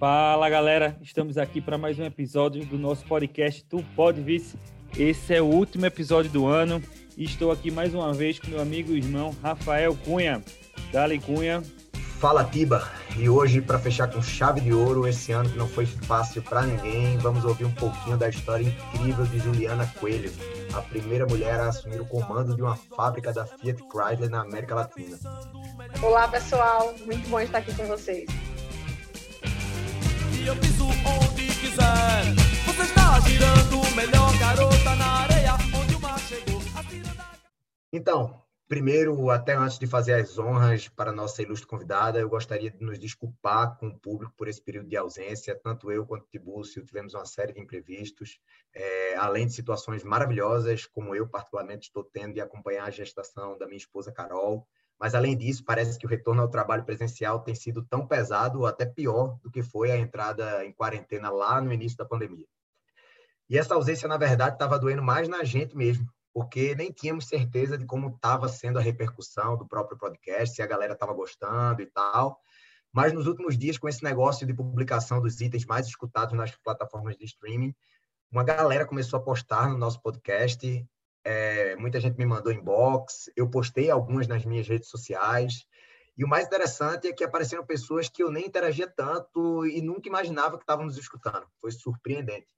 Fala galera, estamos aqui para mais um episódio do nosso podcast Tu Pode Vice. Esse é o último episódio do ano e estou aqui mais uma vez com meu amigo e irmão Rafael Cunha. Dali Cunha. Fala Tiba, e hoje para fechar com chave de ouro esse ano que não foi fácil para ninguém, vamos ouvir um pouquinho da história incrível de Juliana Coelho, a primeira mulher a assumir o comando de uma fábrica da Fiat Chrysler na América Latina. Olá pessoal, muito bom estar aqui com vocês onde quiser. Você está girando, melhor na areia, onde o mar chegou. Então, primeiro, até antes de fazer as honras para a nossa ilustre convidada, eu gostaria de nos desculpar com o público por esse período de ausência. Tanto eu quanto o Tibúcio tivemos uma série de imprevistos, é, além de situações maravilhosas, como eu particularmente estou tendo de acompanhar a gestação da minha esposa Carol, mas, além disso, parece que o retorno ao trabalho presencial tem sido tão pesado ou até pior do que foi a entrada em quarentena lá no início da pandemia. E essa ausência, na verdade, estava doendo mais na gente mesmo, porque nem tínhamos certeza de como estava sendo a repercussão do próprio podcast, se a galera estava gostando e tal. Mas nos últimos dias, com esse negócio de publicação dos itens mais escutados nas plataformas de streaming, uma galera começou a postar no nosso podcast é, muita gente me mandou inbox, eu postei algumas nas minhas redes sociais. E o mais interessante é que apareceram pessoas que eu nem interagia tanto e nunca imaginava que estavam nos escutando. Foi surpreendente.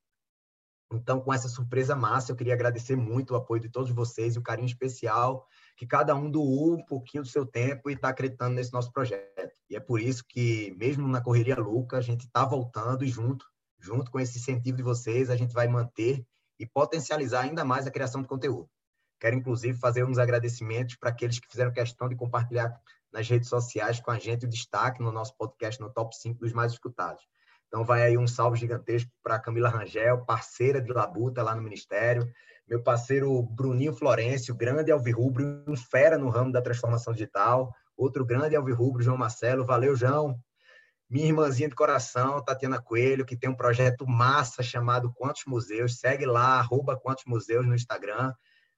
Então, com essa surpresa massa, eu queria agradecer muito o apoio de todos vocês e o carinho especial que cada um doou um pouquinho do seu tempo e está acreditando nesse nosso projeto. E é por isso que, mesmo na correria louca, a gente está voltando e junto, junto com esse incentivo de vocês, a gente vai manter e potencializar ainda mais a criação de conteúdo. Quero, inclusive, fazer uns agradecimentos para aqueles que fizeram questão de compartilhar nas redes sociais com a gente o destaque no nosso podcast no top 5 dos mais escutados. Então, vai aí um salve gigantesco para Camila Rangel, parceira de Labuta lá no Ministério, meu parceiro Bruninho Florencio, grande alvirrubro, um fera no ramo da transformação digital, outro grande alvirrubro, João Marcelo. Valeu, João minha irmãzinha de coração, Tatiana Coelho, que tem um projeto massa chamado Quantos Museus. Segue lá, arroba Quantos Museus no Instagram.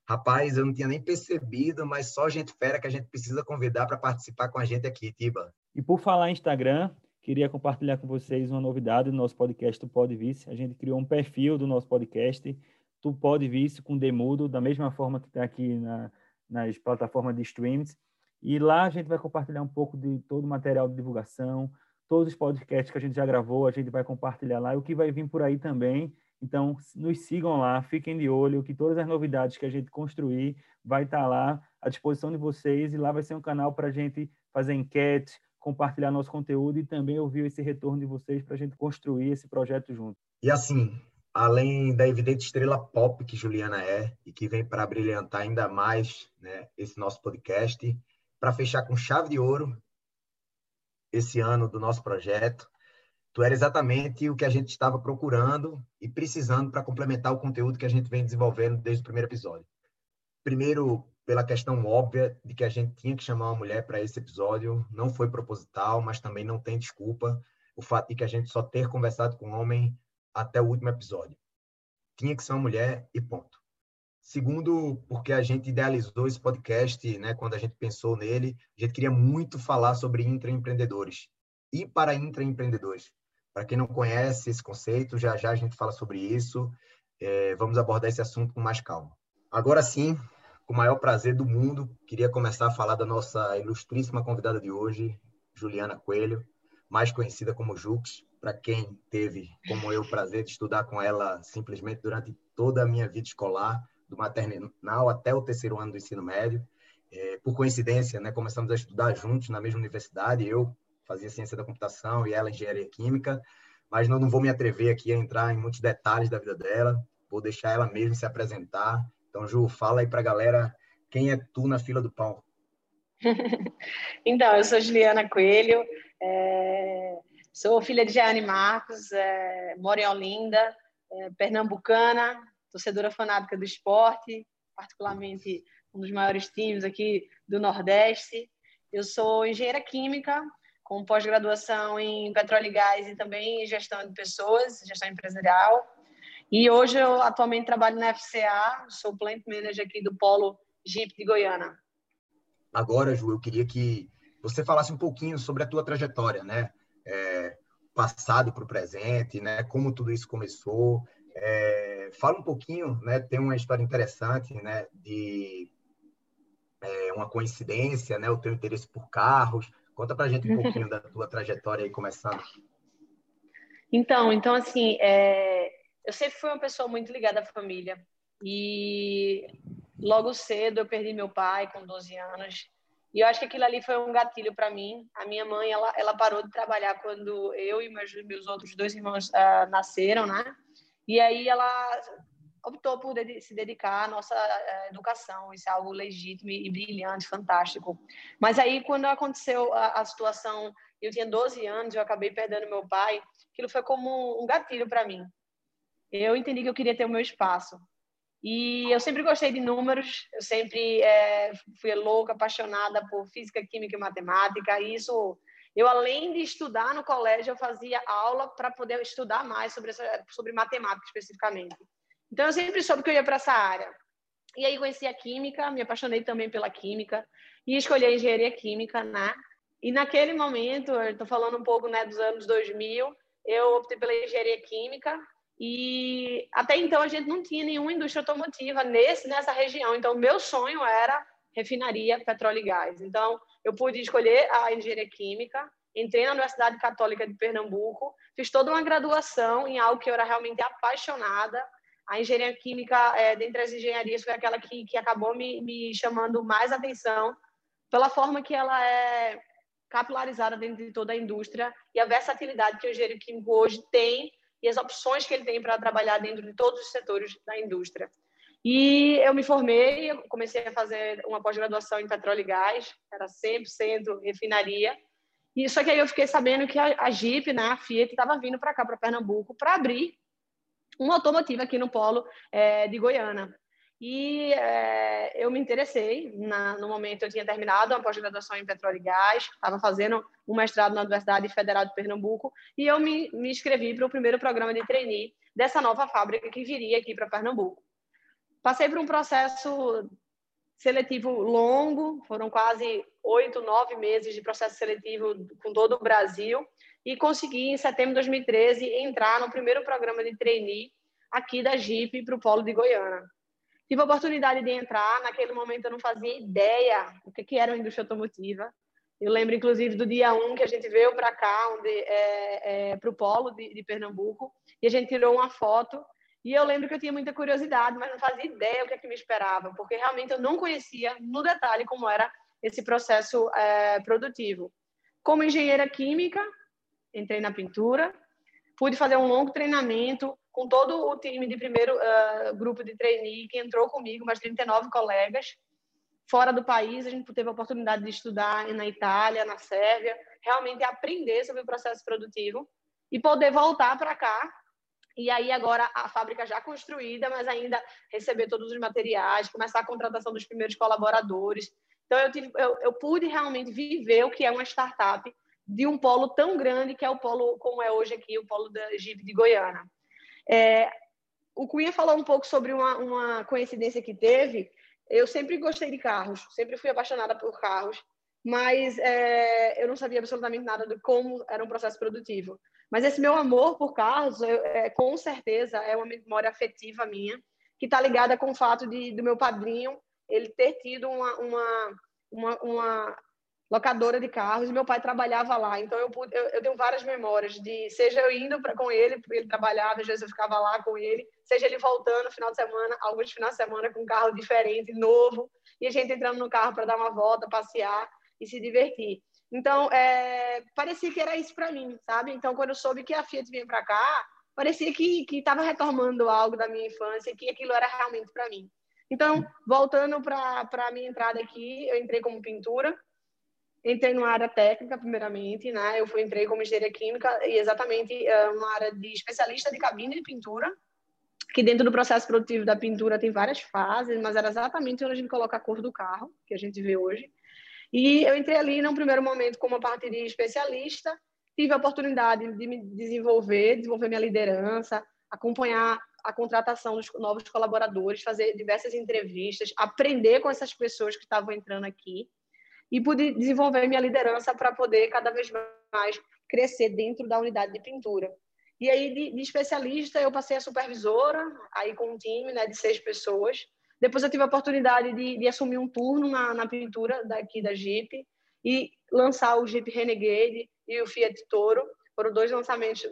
Rapaz, eu não tinha nem percebido, mas só gente fera que a gente precisa convidar para participar com a gente aqui, Tiba. E por falar em Instagram, queria compartilhar com vocês uma novidade do nosso podcast Tu Pode Vice. A gente criou um perfil do nosso podcast, Tu Pode Vice, com Demudo, da mesma forma que está aqui na, nas plataformas de streams. E lá a gente vai compartilhar um pouco de todo o material de divulgação, todos os podcasts que a gente já gravou, a gente vai compartilhar lá, e o que vai vir por aí também. Então, nos sigam lá, fiquem de olho, que todas as novidades que a gente construir vai estar lá à disposição de vocês, e lá vai ser um canal para a gente fazer enquete, compartilhar nosso conteúdo e também ouvir esse retorno de vocês para a gente construir esse projeto junto. E assim, além da evidente estrela pop que Juliana é e que vem para brilhantar ainda mais né, esse nosso podcast, para fechar com chave de ouro, esse ano do nosso projeto. Tu era exatamente o que a gente estava procurando e precisando para complementar o conteúdo que a gente vem desenvolvendo desde o primeiro episódio. Primeiro, pela questão óbvia de que a gente tinha que chamar uma mulher para esse episódio, não foi proposital, mas também não tem desculpa o fato de que a gente só ter conversado com um homem até o último episódio. Tinha que ser uma mulher e ponto. Segundo, porque a gente idealizou esse podcast, né, quando a gente pensou nele, a gente queria muito falar sobre intraempreendedores e para intraempreendedores. Para quem não conhece esse conceito, já já a gente fala sobre isso. É, vamos abordar esse assunto com mais calma. Agora sim, com o maior prazer do mundo, queria começar a falar da nossa ilustríssima convidada de hoje, Juliana Coelho, mais conhecida como Jux, para quem teve, como eu, o prazer de estudar com ela simplesmente durante toda a minha vida escolar do maternal até o terceiro ano do ensino médio. É, por coincidência, né, começamos a estudar juntos na mesma universidade. Eu fazia ciência da computação e ela engenharia química, mas não, não vou me atrever aqui a entrar em muitos detalhes da vida dela. Vou deixar ela mesmo se apresentar. Então, Ju, fala aí para a galera quem é tu na fila do pão. então, eu sou Juliana Coelho, é, sou filha de Jane Marcos, é, moro em Olinda, é, pernambucana, torcedora fanática do esporte, particularmente um dos maiores times aqui do Nordeste. Eu sou engenheira química, com pós-graduação em petróleo e gás e também em gestão de pessoas, gestão empresarial. E hoje eu atualmente trabalho na FCA, sou plant manager aqui do Polo Jeep de Goiânia. Agora, Ju, eu queria que você falasse um pouquinho sobre a tua trajetória, né? É, passado para o presente, né? Como tudo isso começou. É, fala um pouquinho, né? Tem uma história interessante, né? De é, uma coincidência, né? O teu interesse por carros. Conta para gente um pouquinho da tua trajetória aí começando. Então, então assim, é, eu sempre fui uma pessoa muito ligada à família e logo cedo eu perdi meu pai com 12 anos e eu acho que aquilo ali foi um gatilho para mim. A minha mãe, ela, ela parou de trabalhar quando eu e meus, meus outros dois irmãos uh, nasceram, né? E aí ela optou por se dedicar à nossa uh, educação. Isso é algo legítimo e brilhante, fantástico. Mas aí, quando aconteceu a, a situação, eu tinha 12 anos, eu acabei perdendo meu pai, aquilo foi como um gatilho para mim. Eu entendi que eu queria ter o meu espaço. E eu sempre gostei de números, eu sempre é, fui louca, apaixonada por física, química e matemática. E isso, eu além de estudar no colégio, eu fazia aula para poder estudar mais sobre, essa, sobre matemática especificamente. Então eu sempre soube que eu ia para essa área. E aí conheci a química, me apaixonei também pela química e escolhi a engenharia química, né? E naquele momento, estou falando um pouco né, dos anos 2000, eu optei pela engenharia química e até então a gente não tinha nenhuma indústria automotiva nesse, nessa região. Então, meu sonho era refinaria, petróleo e gás. Então, eu pude escolher a engenharia química, entrei na Universidade Católica de Pernambuco, fiz toda uma graduação em algo que eu era realmente apaixonada. A engenharia química, é, dentre as engenharias, foi aquela que, que acabou me, me chamando mais atenção pela forma que ela é capilarizada dentro de toda a indústria e a versatilidade que o engenheiro químico hoje tem e as opções que ele tem para trabalhar dentro de todos os setores da indústria. E eu me formei, comecei a fazer uma pós-graduação em petróleo e gás, era 100% refinaria. E só que aí eu fiquei sabendo que a, a Jeep, né, a Fiat, estava vindo para cá, para Pernambuco, para abrir uma automotiva aqui no polo é, de Goiânia. E é, eu me interessei, na, no momento eu tinha terminado uma pós-graduação em petróleo e gás, estava fazendo um mestrado na Universidade Federal de Pernambuco, e eu me, me inscrevi para o primeiro programa de trainee dessa nova fábrica que viria aqui para Pernambuco. Passei por um processo seletivo longo, foram quase oito, nove meses de processo seletivo com todo o Brasil, e consegui, em setembro de 2013, entrar no primeiro programa de trainee aqui da Jeep para o Polo de Goiânia. Tive a oportunidade de entrar, naquele momento eu não fazia ideia o que, era uma indústria automotiva. Eu lembro, inclusive, do dia 1 que a gente veio para cá, é, é, para o polo de, de, Pernambuco, e a gente tirou uma foto. E eu lembro que eu tinha muita curiosidade, mas não fazia ideia o que, é que me esperava, porque realmente eu não conhecia no detalhe como era esse processo é, produtivo. Como engenheira química, entrei na pintura, pude fazer um longo treinamento com todo o time de primeiro uh, grupo de trainee que entrou comigo, mais 39 colegas, fora do país. A gente teve a oportunidade de estudar na Itália, na Sérvia, realmente aprender sobre o processo produtivo e poder voltar para cá. E aí, agora, a fábrica já construída, mas ainda receber todos os materiais, começar a contratação dos primeiros colaboradores. Então, eu, tive, eu, eu pude realmente viver o que é uma startup de um polo tão grande que é o polo, como é hoje aqui, o polo da Jeep de Goiânia. É, o Cunha falou um pouco sobre uma, uma coincidência que teve. Eu sempre gostei de carros, sempre fui apaixonada por carros, mas é, eu não sabia absolutamente nada de como era um processo produtivo. Mas esse meu amor por carros, eu, é, com certeza, é uma memória afetiva minha, que está ligada com o fato de do meu padrinho ele ter tido uma, uma, uma, uma locadora de carros, e meu pai trabalhava lá. Então, eu, pude, eu, eu tenho várias memórias de, seja eu indo pra, com ele, porque ele trabalhava, às vezes eu ficava lá com ele, seja ele voltando no final de semana, alguns finais de semana com um carro diferente, novo, e a gente entrando no carro para dar uma volta, passear e se divertir. Então, é, parecia que era isso para mim, sabe? Então, quando eu soube que a Fiat vinha para cá, parecia que estava retomando algo da minha infância, que aquilo era realmente para mim. Então, voltando para a minha entrada aqui, eu entrei como pintura, entrei numa área técnica, primeiramente, né? Eu fui, entrei como engenharia química e exatamente uh, uma área de especialista de cabine de pintura, que dentro do processo produtivo da pintura tem várias fases, mas era exatamente onde a gente coloca a cor do carro, que a gente vê hoje. E eu entrei ali, num primeiro momento, como parte de especialista, tive a oportunidade de me desenvolver, desenvolver minha liderança, acompanhar a contratação dos novos colaboradores, fazer diversas entrevistas, aprender com essas pessoas que estavam entrando aqui e pude desenvolver minha liderança para poder cada vez mais crescer dentro da unidade de pintura. E aí, de, de especialista, eu passei a supervisora, aí com um time né, de seis pessoas. Depois eu tive a oportunidade de, de assumir um turno na, na, pintura daqui da Jeep e lançar o Jeep Renegade e o Fiat Toro. Foram dois lançamentos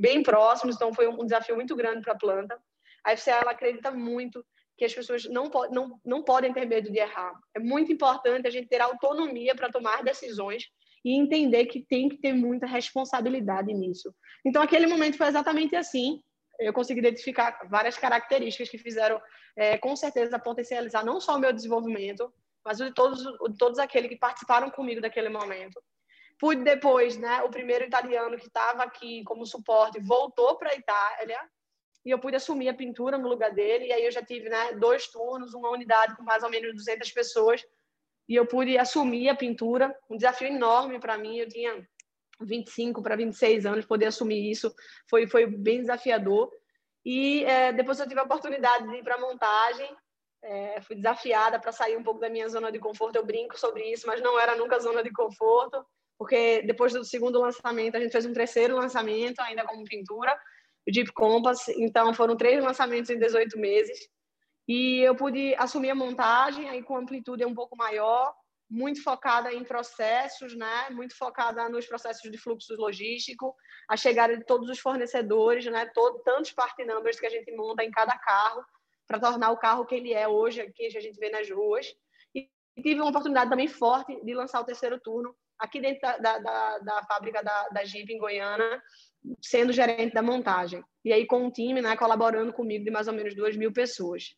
bem próximos, então foi um desafio muito grande para a planta. A FCA ela acredita muito que as pessoas não, não, não podem ter medo de errar. É muito importante a gente ter autonomia para tomar decisões e entender que tem que ter muita responsabilidade nisso. Então, aquele momento foi exatamente assim. Eu consegui identificar várias características que fizeram, é, com certeza, potencializar não só o meu desenvolvimento, mas o de todos, o de todos aqueles que participaram comigo daquele momento. Pude depois, né, o primeiro italiano que estava aqui como suporte voltou para a Itália e eu pude assumir a pintura no lugar dele. E aí eu já tive né, dois turnos, uma unidade com mais ou menos 200 pessoas e eu pude assumir a pintura, um desafio enorme para mim. Eu tinha 25 para 26 anos, poder assumir isso foi, foi bem desafiador. E é, depois eu tive a oportunidade de ir para montagem, é, fui desafiada para sair um pouco da minha zona de conforto. Eu brinco sobre isso, mas não era nunca zona de conforto, porque depois do segundo lançamento, a gente fez um terceiro lançamento, ainda como pintura, o Deep Compass. Então, foram três lançamentos em 18 meses. E eu pude assumir a montagem aí com amplitude um pouco maior, muito focada em processos, né? Muito focada nos processos de fluxo logístico, a chegada de todos os fornecedores, né? Todo, tantos part numbers que a gente monta em cada carro para tornar o carro que ele é hoje, que a gente vê nas ruas. E tive uma oportunidade também forte de lançar o terceiro turno aqui dentro da, da, da, da fábrica da, da Jeep em Goiânia, sendo gerente da montagem. E aí com um time, né, colaborando comigo de mais ou menos duas mil pessoas.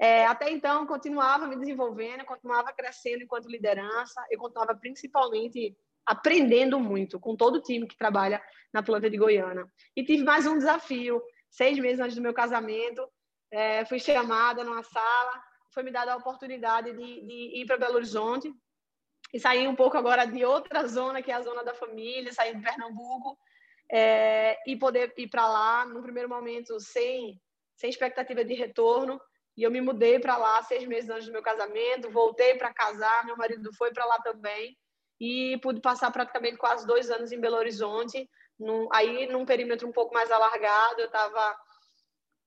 É, até então, continuava me desenvolvendo, continuava crescendo enquanto liderança, eu continuava principalmente aprendendo muito com todo o time que trabalha na planta de Goiânia. E tive mais um desafio. Seis meses antes do meu casamento, é, fui chamada numa sala, foi me dada a oportunidade de, de ir para Belo Horizonte e sair um pouco agora de outra zona, que é a zona da família, sair de Pernambuco é, e poder ir para lá, no primeiro momento, sem, sem expectativa de retorno, e eu me mudei para lá seis meses antes do meu casamento, voltei para casar, meu marido foi para lá também e pude passar praticamente quase dois anos em Belo Horizonte, num, aí num perímetro um pouco mais alargado. Eu estava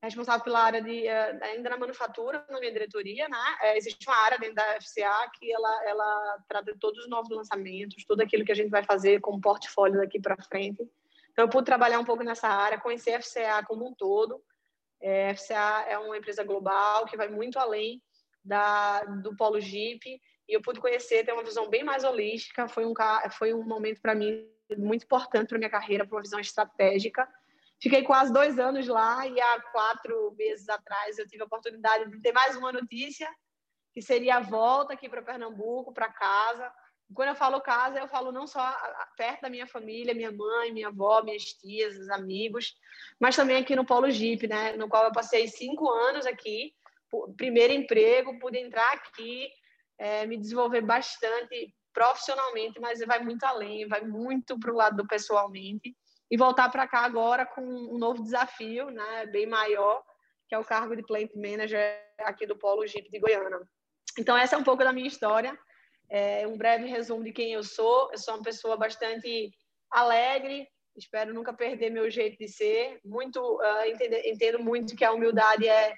responsável pela área de eh, ainda na manufatura na minha diretoria, né? É, existe uma área dentro da FCA que ela ela trata de todos os novos lançamentos, tudo aquilo que a gente vai fazer com portfólio daqui para frente. Então eu pude trabalhar um pouco nessa área, conhecer a FCA como um todo é, FCA é uma empresa global que vai muito além da, do Polo Jeep e eu pude conhecer, ter uma visão bem mais holística. Foi um, foi um momento para mim muito importante para minha carreira, para uma visão estratégica. Fiquei quase dois anos lá e há quatro meses atrás eu tive a oportunidade de ter mais uma notícia, que seria a volta aqui para Pernambuco, para casa, quando eu falo casa, eu falo não só perto da minha família, minha mãe, minha avó, minhas tias, amigos, mas também aqui no Polo Jeep, né? No qual eu passei cinco anos aqui, primeiro emprego, pude entrar aqui, é, me desenvolver bastante profissionalmente, mas vai muito além, vai muito para o lado do pessoalmente e voltar para cá agora com um novo desafio, né? Bem maior, que é o cargo de Plant Manager aqui do Polo Jeep de Goiânia. Então essa é um pouco da minha história. É um breve resumo de quem eu sou. Eu sou uma pessoa bastante alegre, espero nunca perder meu jeito de ser. Muito uh, entendo, entendo, muito que a humildade é,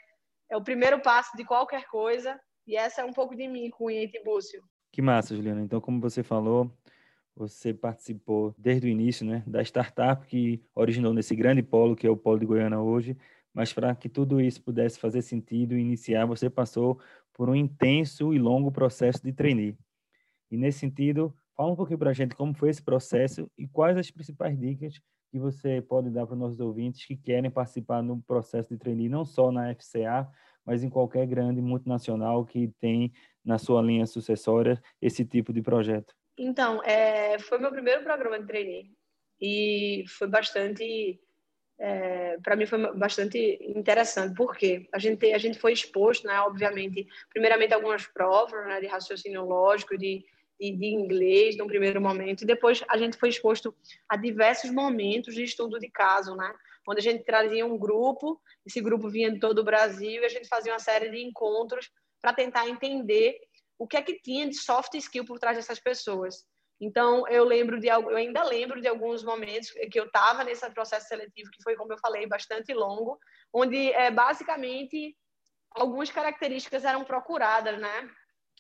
é o primeiro passo de qualquer coisa. E essa é um pouco de mim, Cunha e Tibúcio. Que massa, Juliana. Então, como você falou, você participou desde o início né, da startup que originou nesse grande polo, que é o Polo de Goiânia hoje. Mas para que tudo isso pudesse fazer sentido e iniciar, você passou por um intenso e longo processo de trainee. E nesse sentido, fala um pouquinho para a gente como foi esse processo e quais as principais dicas que você pode dar para os nossos ouvintes que querem participar no processo de trainee, não só na FCA, mas em qualquer grande multinacional que tem na sua linha sucessória esse tipo de projeto. Então, é, foi meu primeiro programa de trainee e foi bastante, é, para mim foi bastante interessante, porque a gente, a gente foi exposto, né, obviamente, primeiramente algumas provas né, de raciocínio lógico, de de, de inglês no primeiro momento, e depois a gente foi exposto a diversos momentos de estudo de caso, né? Onde a gente trazia um grupo, esse grupo vinha de todo o Brasil, e a gente fazia uma série de encontros para tentar entender o que é que tinha de soft skill por trás dessas pessoas. Então, eu lembro de eu ainda lembro de alguns momentos que eu estava nesse processo seletivo, que foi, como eu falei, bastante longo, onde é, basicamente algumas características eram procuradas, né?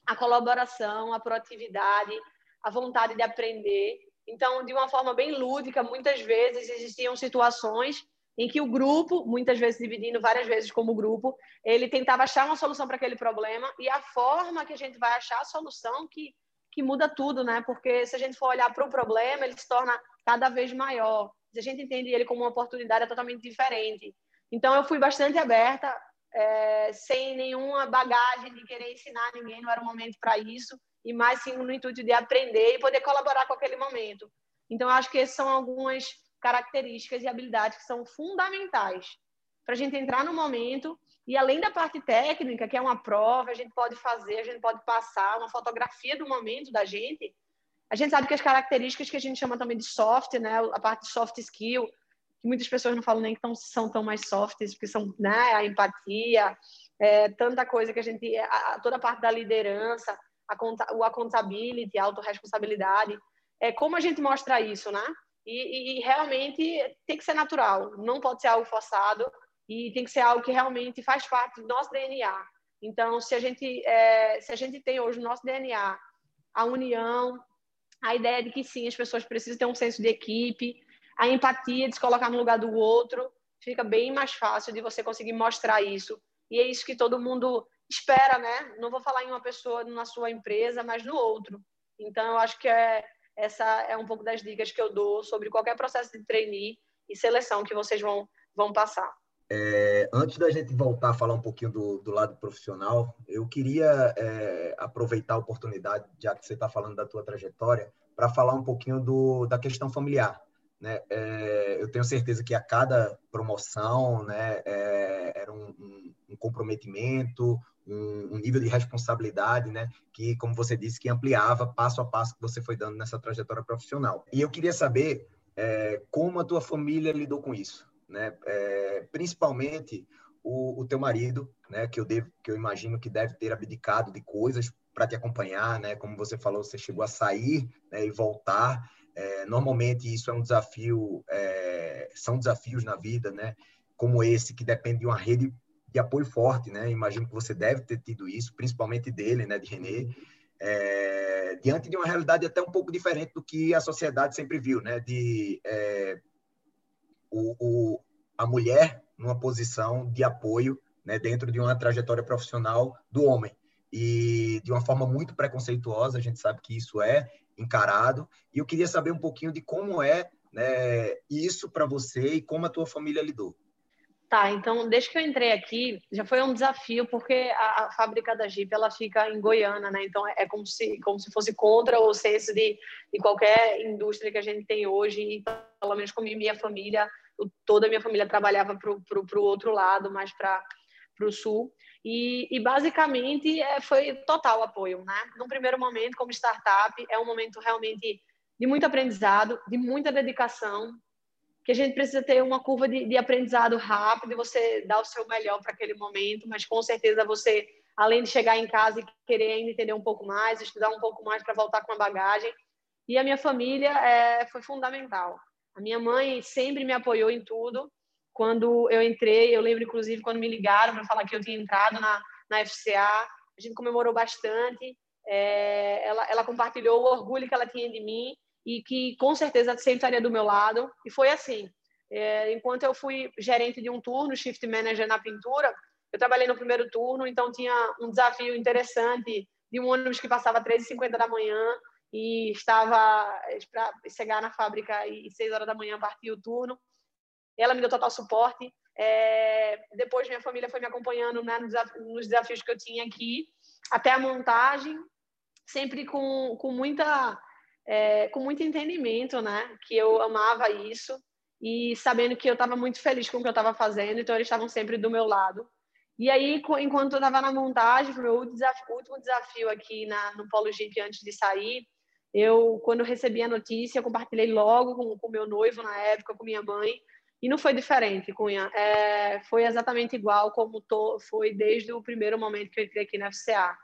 A colaboração, a proatividade, a vontade de aprender. Então, de uma forma bem lúdica, muitas vezes existiam situações em que o grupo, muitas vezes dividindo várias vezes como grupo, ele tentava achar uma solução para aquele problema e a forma que a gente vai achar a solução que que muda tudo, né? Porque se a gente for olhar para o problema, ele se torna cada vez maior. Se a gente entende ele como uma oportunidade, é totalmente diferente. Então, eu fui bastante aberta, é, sem nenhuma bagagem de querer ensinar ninguém, não era o momento para isso, e mais sim no intuito de aprender e poder colaborar com aquele momento. Então, acho que essas são algumas características e habilidades que são fundamentais para a gente entrar no momento e além da parte técnica, que é uma prova, a gente pode fazer, a gente pode passar uma fotografia do momento da gente. A gente sabe que as características que a gente chama também de soft, né, a parte de soft skill, muitas pessoas não falam nem que tão, são tão mais softs, porque são né, a empatia, é, tanta coisa que a gente, a, toda a parte da liderança, a, o accountability, a autorresponsabilidade, é como a gente mostra isso, né? E, e, e realmente tem que ser natural, não pode ser algo forçado e tem que ser algo que realmente faz parte do nosso DNA. Então, se a gente, é, se a gente tem hoje no nosso DNA a união, a ideia de que sim, as pessoas precisam ter um senso de equipe, a empatia de se colocar no lugar do outro, fica bem mais fácil de você conseguir mostrar isso. E é isso que todo mundo espera, né? Não vou falar em uma pessoa na sua empresa, mas no outro. Então, eu acho que é, essa é um pouco das dicas que eu dou sobre qualquer processo de trainee e seleção que vocês vão, vão passar. É, antes da gente voltar a falar um pouquinho do, do lado profissional, eu queria é, aproveitar a oportunidade, já que você está falando da tua trajetória, para falar um pouquinho do, da questão familiar. Né? É, eu tenho certeza que a cada promoção né, é, era um, um, um comprometimento, um, um, nível de responsabilidade, né, que, como você disse, que ampliava passo a passo que você foi dando nessa trajetória profissional. E eu queria saber é, como a tua família lidou com isso né? É, principalmente o, o, teu marido, né? Que eu devo, que eu imagino que deve ter abdicado de coisas para te acompanhar, né? Como você falou, você chegou a sair né, e voltar. É, normalmente isso é um desafio, é, são desafios na vida, né? Como esse que depende de uma rede de apoio forte, né? Imagino que você deve ter tido isso, principalmente dele, né? De René. É, diante de uma realidade até um pouco diferente do que a sociedade sempre viu, né? De é, o, o, a mulher numa posição de apoio né, dentro de uma trajetória profissional do homem. E de uma forma muito preconceituosa, a gente sabe que isso é encarado. E eu queria saber um pouquinho de como é né, isso para você e como a tua família lidou. Tá, então, desde que eu entrei aqui, já foi um desafio, porque a, a fábrica da Jeep, ela fica em Goiânia, né? Então, é como se, como se fosse contra o senso de, de qualquer indústria que a gente tem hoje, e pelo menos como minha família, toda a minha família trabalhava para o outro lado, mais para o sul. E, e basicamente, é, foi total apoio, né? Num primeiro momento, como startup, é um momento realmente de muito aprendizado, de muita dedicação, que a gente precisa ter uma curva de, de aprendizado rápido, você dar o seu melhor para aquele momento, mas com certeza você, além de chegar em casa e querer ainda entender um pouco mais, estudar um pouco mais para voltar com a bagagem. E a minha família é, foi fundamental. A minha mãe sempre me apoiou em tudo. Quando eu entrei, eu lembro inclusive quando me ligaram para falar que eu tinha entrado na, na FCA, a gente comemorou bastante. É, ela, ela compartilhou o orgulho que ela tinha de mim e que com certeza sempre estaria do meu lado. E foi assim. É, enquanto eu fui gerente de um turno, shift manager na pintura, eu trabalhei no primeiro turno, então tinha um desafio interessante de um ônibus que passava às 3h50 da manhã e estava para chegar na fábrica e 6 horas da manhã partir o turno. Ela me deu total suporte. É, depois minha família foi me acompanhando né, nos desafios que eu tinha aqui, até a montagem, sempre com, com muita é, com muito entendimento, né? Que eu amava isso e sabendo que eu estava muito feliz com o que eu estava fazendo, então eles estavam sempre do meu lado. E aí, enquanto eu estava na montagem, meu último desafio aqui na, no Polo Jeep antes de sair, eu, quando eu recebi a notícia, compartilhei logo com o meu noivo na época, com minha mãe, e não foi diferente, Cunha. É, foi exatamente igual como foi desde o primeiro momento que eu entrei aqui na FCA.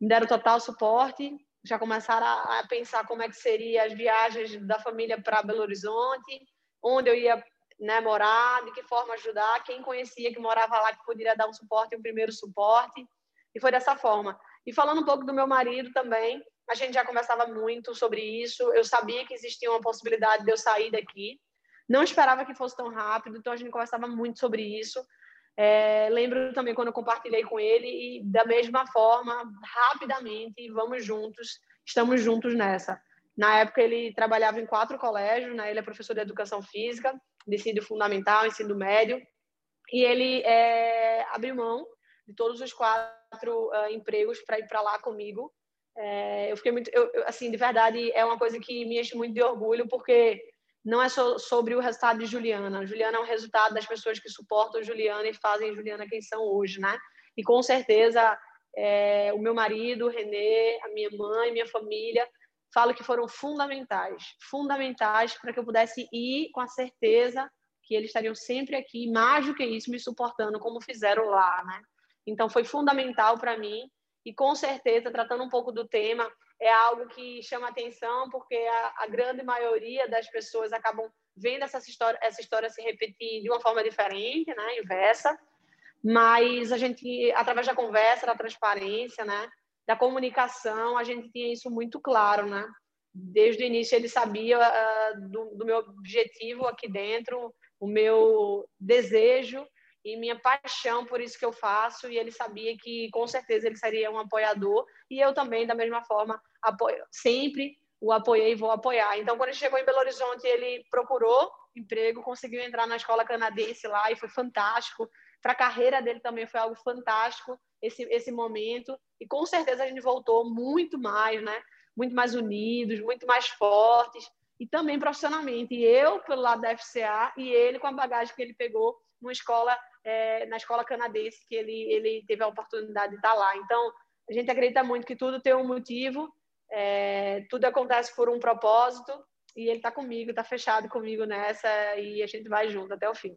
Me deram total suporte, já começaram a, a pensar como é que seria as viagens da família para Belo Horizonte, onde eu ia né, morar, de que forma ajudar, quem conhecia que morava lá que poderia dar um suporte, um primeiro suporte, e foi dessa forma. E falando um pouco do meu marido também, a gente já conversava muito sobre isso, eu sabia que existia uma possibilidade de eu sair daqui, não esperava que fosse tão rápido, então a gente conversava muito sobre isso. É, lembro também quando compartilhei com ele e da mesma forma, rapidamente, vamos juntos, estamos juntos nessa. Na época ele trabalhava em quatro colégios, né? ele é professor de educação física, de ensino fundamental, ensino médio, e ele é, abriu mão de todos os quatro uh, empregos para ir para lá comigo. É, eu fiquei muito, eu, assim, de verdade, é uma coisa que me enche muito de orgulho, porque não é sobre o resultado de Juliana. Juliana é um resultado das pessoas que suportam Juliana e fazem Juliana quem são hoje, né? E com certeza é, o meu marido, o Renê, a minha mãe, minha família, falo que foram fundamentais, fundamentais para que eu pudesse ir com a certeza que eles estariam sempre aqui, mais do que isso, me suportando como fizeram lá, né? Então foi fundamental para mim e com certeza tratando um pouco do tema é algo que chama atenção porque a, a, grande maioria das pessoas acabam vendo essa história, essa história se repetir de uma forma diferente, né, inversa. Mas a gente, através da conversa, da transparência, né, da comunicação, a gente tinha isso muito claro, né? Desde o início ele sabia uh, do, do meu objetivo aqui dentro, o meu desejo e minha paixão por isso que eu faço e ele sabia que com certeza ele seria um apoiador e eu também da mesma forma apoio, sempre o apoiei e vou apoiar. Então quando ele chegou em Belo Horizonte ele procurou emprego, conseguiu entrar na escola canadense lá e foi fantástico. Para a carreira dele também foi algo fantástico esse esse momento e com certeza a gente voltou muito mais, né? Muito mais unidos, muito mais fortes e também profissionalmente. E eu pelo lado da FCA e ele com a bagagem que ele pegou numa escola é, na escola canadense que ele, ele teve a oportunidade de estar lá. Então, a gente acredita muito que tudo tem um motivo, é, tudo acontece por um propósito, e ele está comigo, está fechado comigo nessa, e a gente vai junto até o fim.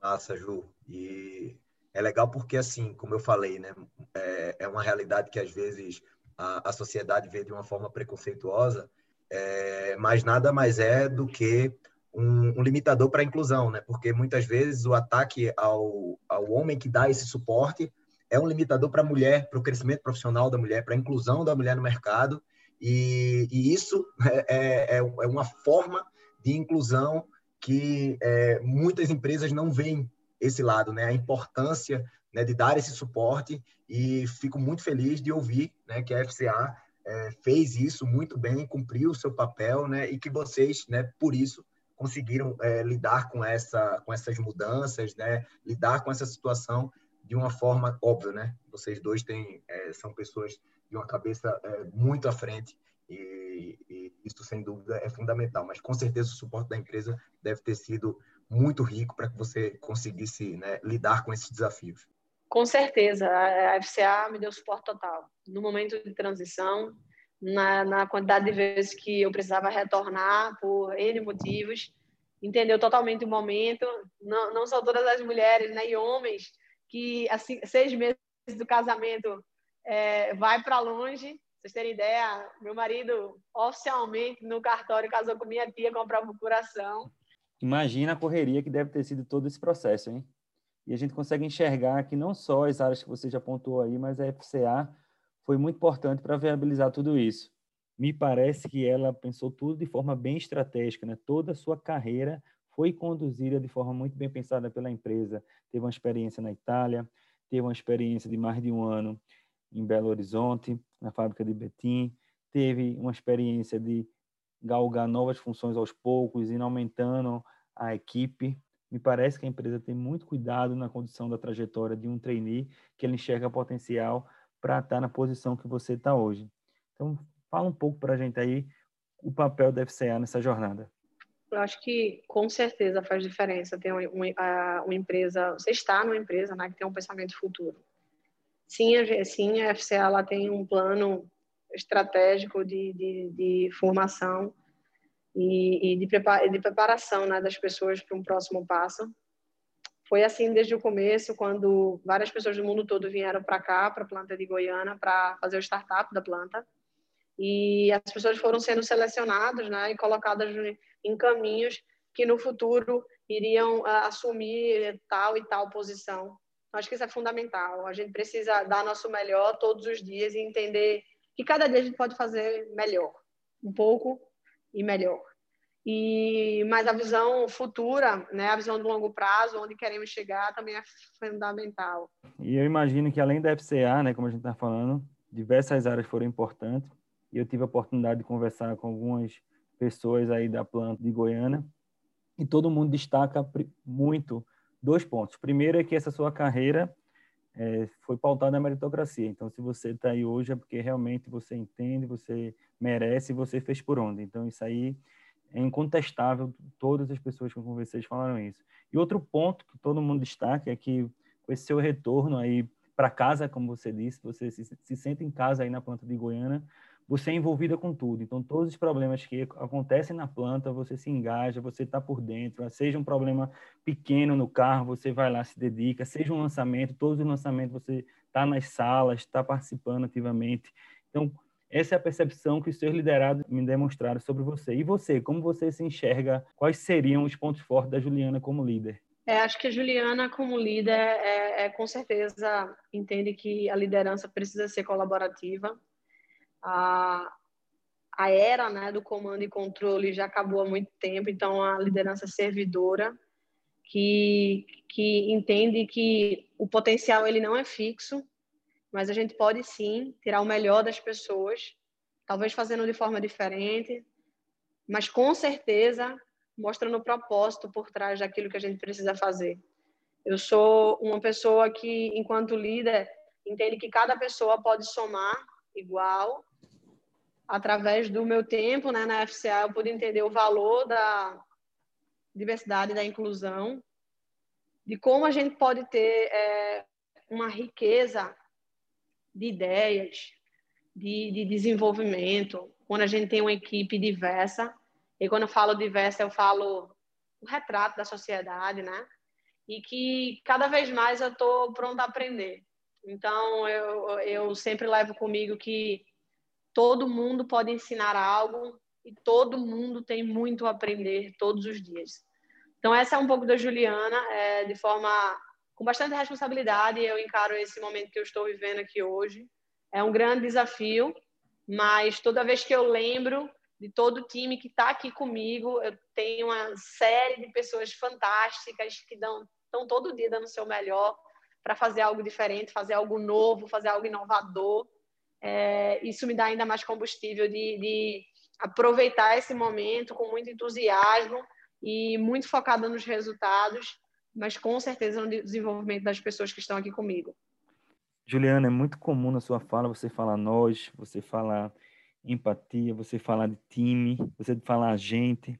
Massa, Ju. E é legal porque, assim, como eu falei, né, é, é uma realidade que às vezes a, a sociedade vê de uma forma preconceituosa, é, mas nada mais é do que um, um limitador para a inclusão, né? Porque muitas vezes o ataque ao, ao homem que dá esse suporte é um limitador para a mulher, para o crescimento profissional da mulher, para a inclusão da mulher no mercado. E, e isso é, é, é, uma forma de inclusão que é, muitas empresas não veem esse lado, né? A importância né, de dar esse suporte e fico muito feliz de ouvir né, que a FCA é, fez isso muito bem, cumpriu o seu papel, né? E que vocês, né, por isso, conseguiram é, lidar com essa com essas mudanças, né? Lidar com essa situação de uma forma óbvia, né? Vocês dois têm é, são pessoas de uma cabeça é, muito à frente e, e, isso sem dúvida é fundamental. Mas com certeza o suporte da empresa deve ter sido muito rico para que você conseguisse né, lidar com esses desafios. Com certeza, a FCA me deu suporte total. No momento de transição, na, na quantidade de vezes que eu precisava retornar por N motivos, entendeu totalmente o momento. Não, não são todas as mulheres né, e homens que, assim, seis meses do casamento, é, vai para longe. Vocês terem ideia, meu marido oficialmente no cartório casou com minha tia com a procuração. Imagina a correria que deve ter sido todo esse processo, hein? E a gente consegue enxergar que não só as áreas que você já apontou aí, mas a FCA foi muito importante para viabilizar tudo isso. Me parece que ela pensou tudo de forma bem estratégica, né? Toda a sua carreira foi conduzida de forma muito bem pensada pela empresa. Teve uma experiência na Itália, teve uma experiência de mais de um ano em Belo Horizonte, na fábrica de Betim, teve uma experiência de galgar novas funções aos poucos, e aumentando a equipe. Me parece que a empresa tem muito cuidado na condição da trajetória de um trainee, que ele enxerga potencial para estar tá na posição que você está hoje. Então, fala um pouco para a gente aí o papel da FCA nessa jornada. Eu acho que com certeza faz diferença ter uma, uma, uma empresa, você está numa empresa né, que tem um pensamento futuro. Sim, a, sim, a FCA ela tem um plano estratégico de, de, de formação e, e de, de preparação né, das pessoas para um próximo passo. Foi assim desde o começo, quando várias pessoas do mundo todo vieram para cá, para a planta de Goiânia, para fazer o startup da planta. e as pessoas foram sendo selecionadas né, e colocadas em caminhos que no futuro iriam uh, assumir tal e tal posição. Acho que isso é fundamental. A gente precisa dar nosso melhor todos os dias e entender que cada dia a gente pode fazer melhor, um pouco e melhor. E mas a visão futura, né, a visão do longo prazo, onde queremos chegar, também é fundamental. E eu imagino que além da FCA, né, como a gente está falando, diversas áreas foram importantes. E eu tive a oportunidade de conversar com algumas pessoas aí da planta de Goiânia e todo mundo destaca muito dois pontos. Primeiro é que essa sua carreira é, foi pautada na meritocracia. Então, se você está aí hoje é porque realmente você entende, você merece, você fez por onde. Então, isso aí é incontestável. Todas as pessoas que eu conversei falaram isso. E outro ponto que todo mundo destaca é que com esse seu retorno aí para casa, como você disse, você se, se sente em casa aí na planta de Goiânia, você é envolvida com tudo. Então, todos os problemas que acontecem na planta, você se engaja, você está por dentro. Seja um problema pequeno no carro, você vai lá, se dedica. Seja um lançamento, todos os lançamentos, você está nas salas, está participando ativamente. Então, essa é a percepção que os seus liderados me demonstraram sobre você. E você, como você se enxerga? Quais seriam os pontos fortes da Juliana como líder? É, acho que a Juliana, como líder, é, é, com certeza entende que a liderança precisa ser colaborativa, a, a era né, do comando e controle já acabou há muito tempo, então a liderança servidora que, que entende que o potencial ele não é fixo, mas a gente pode sim tirar o melhor das pessoas, talvez fazendo de forma diferente, mas com certeza mostrando o propósito por trás daquilo que a gente precisa fazer. Eu sou uma pessoa que, enquanto líder, entende que cada pessoa pode somar igual através do meu tempo né, na FCA, eu pude entender o valor da diversidade da inclusão, de como a gente pode ter é, uma riqueza de ideias, de, de, desenvolvimento, quando a gente tem uma equipe diversa. E quando eu falo diversa, eu falo o retrato da sociedade, né? E que cada vez mais eu estou pronta a aprender. Então, eu, eu sempre levo comigo que todo mundo pode ensinar algo e todo mundo tem muito a aprender todos os dias. Então, essa é um pouco da Juliana, é, de forma com bastante responsabilidade. Eu encaro esse momento que eu estou vivendo aqui hoje. É um grande desafio, mas toda vez que eu lembro de todo o time que está aqui comigo, eu tenho uma série de pessoas fantásticas que dão, estão todo dia dando o seu melhor para fazer algo diferente, fazer algo novo, fazer algo inovador é, isso me dá ainda mais combustível de, de aproveitar esse momento com muito entusiasmo e muito focada nos resultados, mas com certeza no desenvolvimento das pessoas que estão aqui comigo. Juliana, é muito comum na sua fala você falar nós, você falar empatia, você falar de time, você falar gente.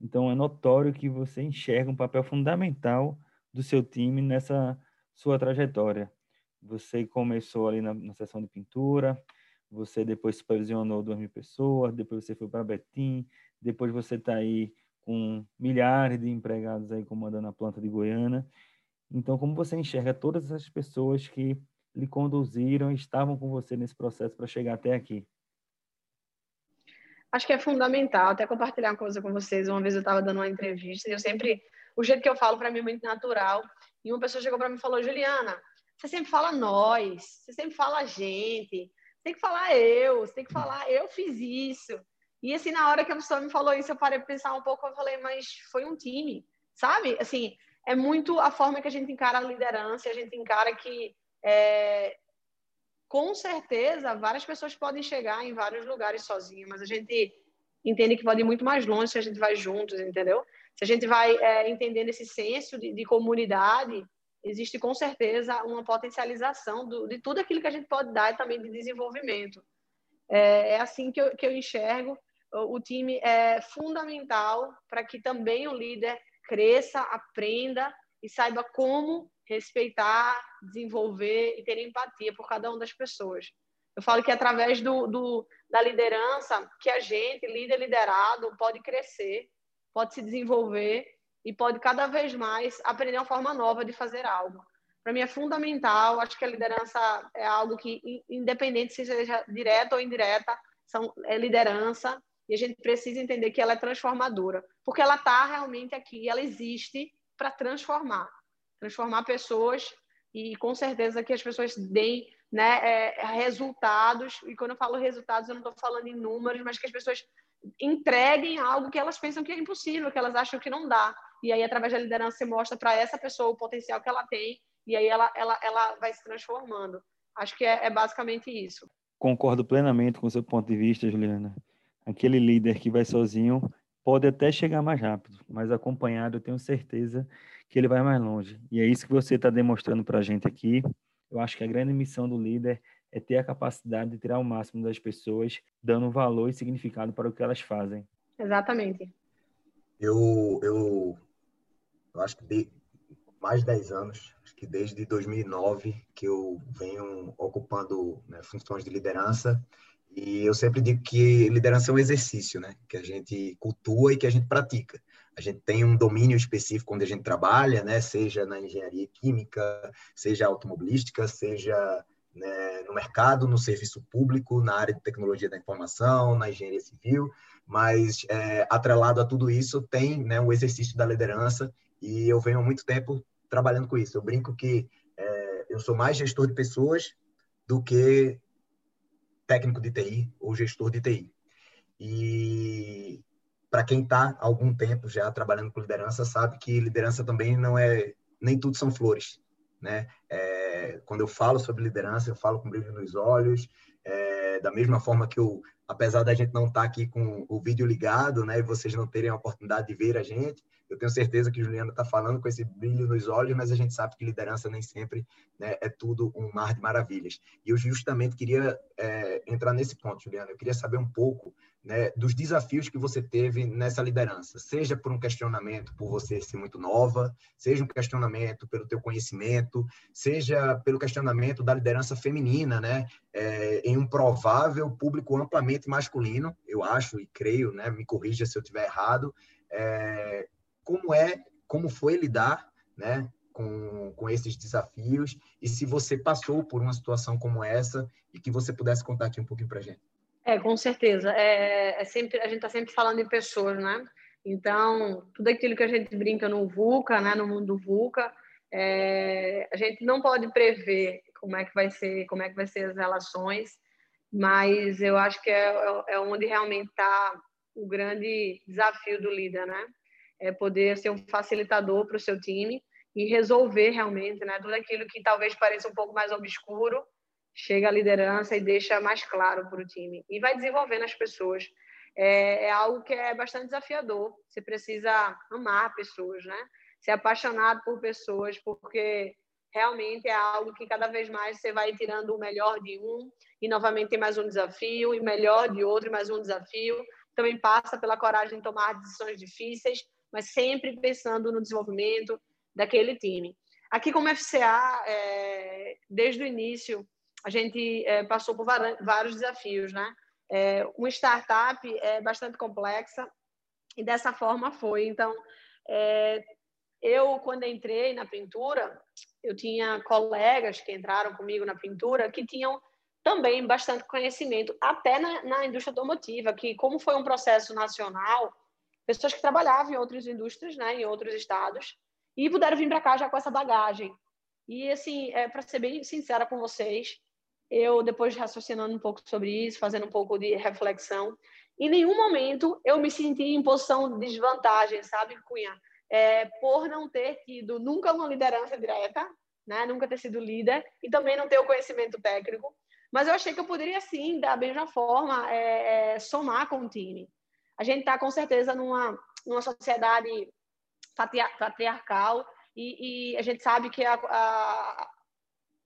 Então é notório que você enxerga um papel fundamental do seu time nessa sua trajetória. Você começou ali na, na sessão de pintura, você depois supervisionou duas mil pessoas, depois você foi para Betim, depois você está aí com milhares de empregados aí comandando a planta de Goiânia. Então, como você enxerga todas essas pessoas que lhe conduziram e estavam com você nesse processo para chegar até aqui? Acho que é fundamental até compartilhar uma coisa com vocês. Uma vez eu estava dando uma entrevista e eu sempre, o jeito que eu falo para mim é muito natural. E uma pessoa chegou para mim e falou: Juliana, você sempre fala nós, você sempre fala gente, você tem que falar eu, você tem que falar eu fiz isso. E assim, na hora que a pessoa me falou isso, eu parei para pensar um pouco, eu falei, mas foi um time, sabe? Assim, é muito a forma que a gente encara a liderança, a gente encara que é, com certeza várias pessoas podem chegar em vários lugares sozinhas, mas a gente entende que pode ir muito mais longe se a gente vai juntos, entendeu? Se a gente vai é, entendendo esse senso de, de comunidade, existe com certeza uma potencialização do, de tudo aquilo que a gente pode dar e também de desenvolvimento. É, é assim que eu, que eu enxergo. O, time é fundamental para que também o líder cresça, aprenda e saiba como respeitar, desenvolver e ter empatia por cada uma das pessoas. Eu falo que é através do, do, da liderança que a gente, líder liderado, pode crescer, pode se desenvolver e pode cada vez mais aprender uma forma nova de fazer algo. Para mim é fundamental, acho que a liderança é algo que, independente se seja direta ou indireta, são, é liderança, e a gente precisa entender que ela é transformadora, porque ela está realmente aqui, ela existe para transformar, transformar pessoas e com certeza que as pessoas deem né, é, resultados, e quando eu falo resultados, eu não estou falando em números, mas que as pessoas entreguem algo que elas pensam que é impossível, que elas acham que não dá. E aí, através da liderança, você mostra para essa pessoa o potencial que ela tem, e aí ela, ela, ela vai se transformando. Acho que é, é basicamente isso. Concordo plenamente com o seu ponto de vista, Juliana. Aquele líder que vai sozinho pode até chegar mais rápido, mas acompanhado eu tenho certeza que ele vai mais longe. E é isso que você está demonstrando para a gente aqui. Eu acho que a grande missão do líder é ter a capacidade de tirar o máximo das pessoas, dando valor e significado para o que elas fazem. Exatamente. Eu, eu, eu acho que de mais de 10 anos, acho que desde 2009 que eu venho ocupando né, funções de liderança e eu sempre digo que liderança é um exercício, né? Que a gente cultua e que a gente pratica. A gente tem um domínio específico onde a gente trabalha, né? Seja na engenharia química, seja automobilística, seja né, no mercado, no serviço público, na área de tecnologia da informação, na engenharia civil. Mas é, atrelado a tudo isso tem né, o exercício da liderança e eu venho há muito tempo trabalhando com isso. Eu brinco que é, eu sou mais gestor de pessoas do que técnico de TI ou gestor de TI. E para quem está algum tempo já trabalhando com liderança, sabe que liderança também não é nem tudo são flores, né? É, quando eu falo sobre liderança, eu falo com brilho nos olhos, é, da mesma forma que eu, apesar da gente não estar tá aqui com o vídeo ligado, né, e vocês não terem a oportunidade de ver a gente, eu tenho certeza que Juliana está falando com esse brilho nos olhos, mas a gente sabe que liderança nem sempre né, é tudo um mar de maravilhas. E eu justamente queria é, entrar nesse ponto, Juliana. Eu queria saber um pouco né, dos desafios que você teve nessa liderança, seja por um questionamento por você ser muito nova, seja um questionamento pelo teu conhecimento, seja pelo questionamento da liderança feminina, né, é, em um provável público amplamente masculino, eu acho e creio, né, me corrija se eu estiver errado, é, como é, como foi lidar, né, com, com esses desafios e se você passou por uma situação como essa e que você pudesse contar aqui um pouquinho para gente. É, com certeza. É, é sempre a gente está sempre falando em pessoas, né? Então tudo aquilo que a gente brinca no VUCA, né, no mundo do VUCA, é, a gente não pode prever como é que vai ser, como é que vai ser as relações, mas eu acho que é, é onde realmente está o grande desafio do líder, né? é poder ser um facilitador para o seu time e resolver realmente, né, tudo aquilo que talvez pareça um pouco mais obscuro, chega à liderança e deixa mais claro para o time e vai desenvolvendo as pessoas. É, é, algo que é bastante desafiador. Você precisa amar pessoas, né? Ser apaixonado por pessoas, porque realmente é algo que cada vez mais você vai tirando o melhor de um e novamente tem mais um desafio e melhor de outro e mais um desafio. Também passa pela coragem de tomar decisões difíceis, mas sempre pensando no desenvolvimento daquele time. Aqui, como FCA, é, desde o início, a gente é, passou por vários desafios, né? É, uma startup é bastante complexa e dessa forma foi. Então, é, eu, quando entrei na pintura, eu tinha colegas que entraram comigo na pintura que tinham também bastante conhecimento, até na, na indústria automotiva, que como foi um processo nacional, pessoas que trabalhavam em outras indústrias, né, em outros estados, e puderam vir para cá já com essa bagagem. E, assim, é, para ser bem sincera com vocês, eu, depois de raciocinando um pouco sobre isso, fazendo um pouco de reflexão, em nenhum momento eu me senti em posição de desvantagem, sabe, Cunha? É, por não ter tido nunca uma liderança direta, né? nunca ter sido líder, e também não ter o conhecimento técnico. Mas eu achei que eu poderia, sim, da mesma forma, é, é, somar com o time a gente está com certeza numa, numa sociedade patriarcal e, e a gente sabe que a,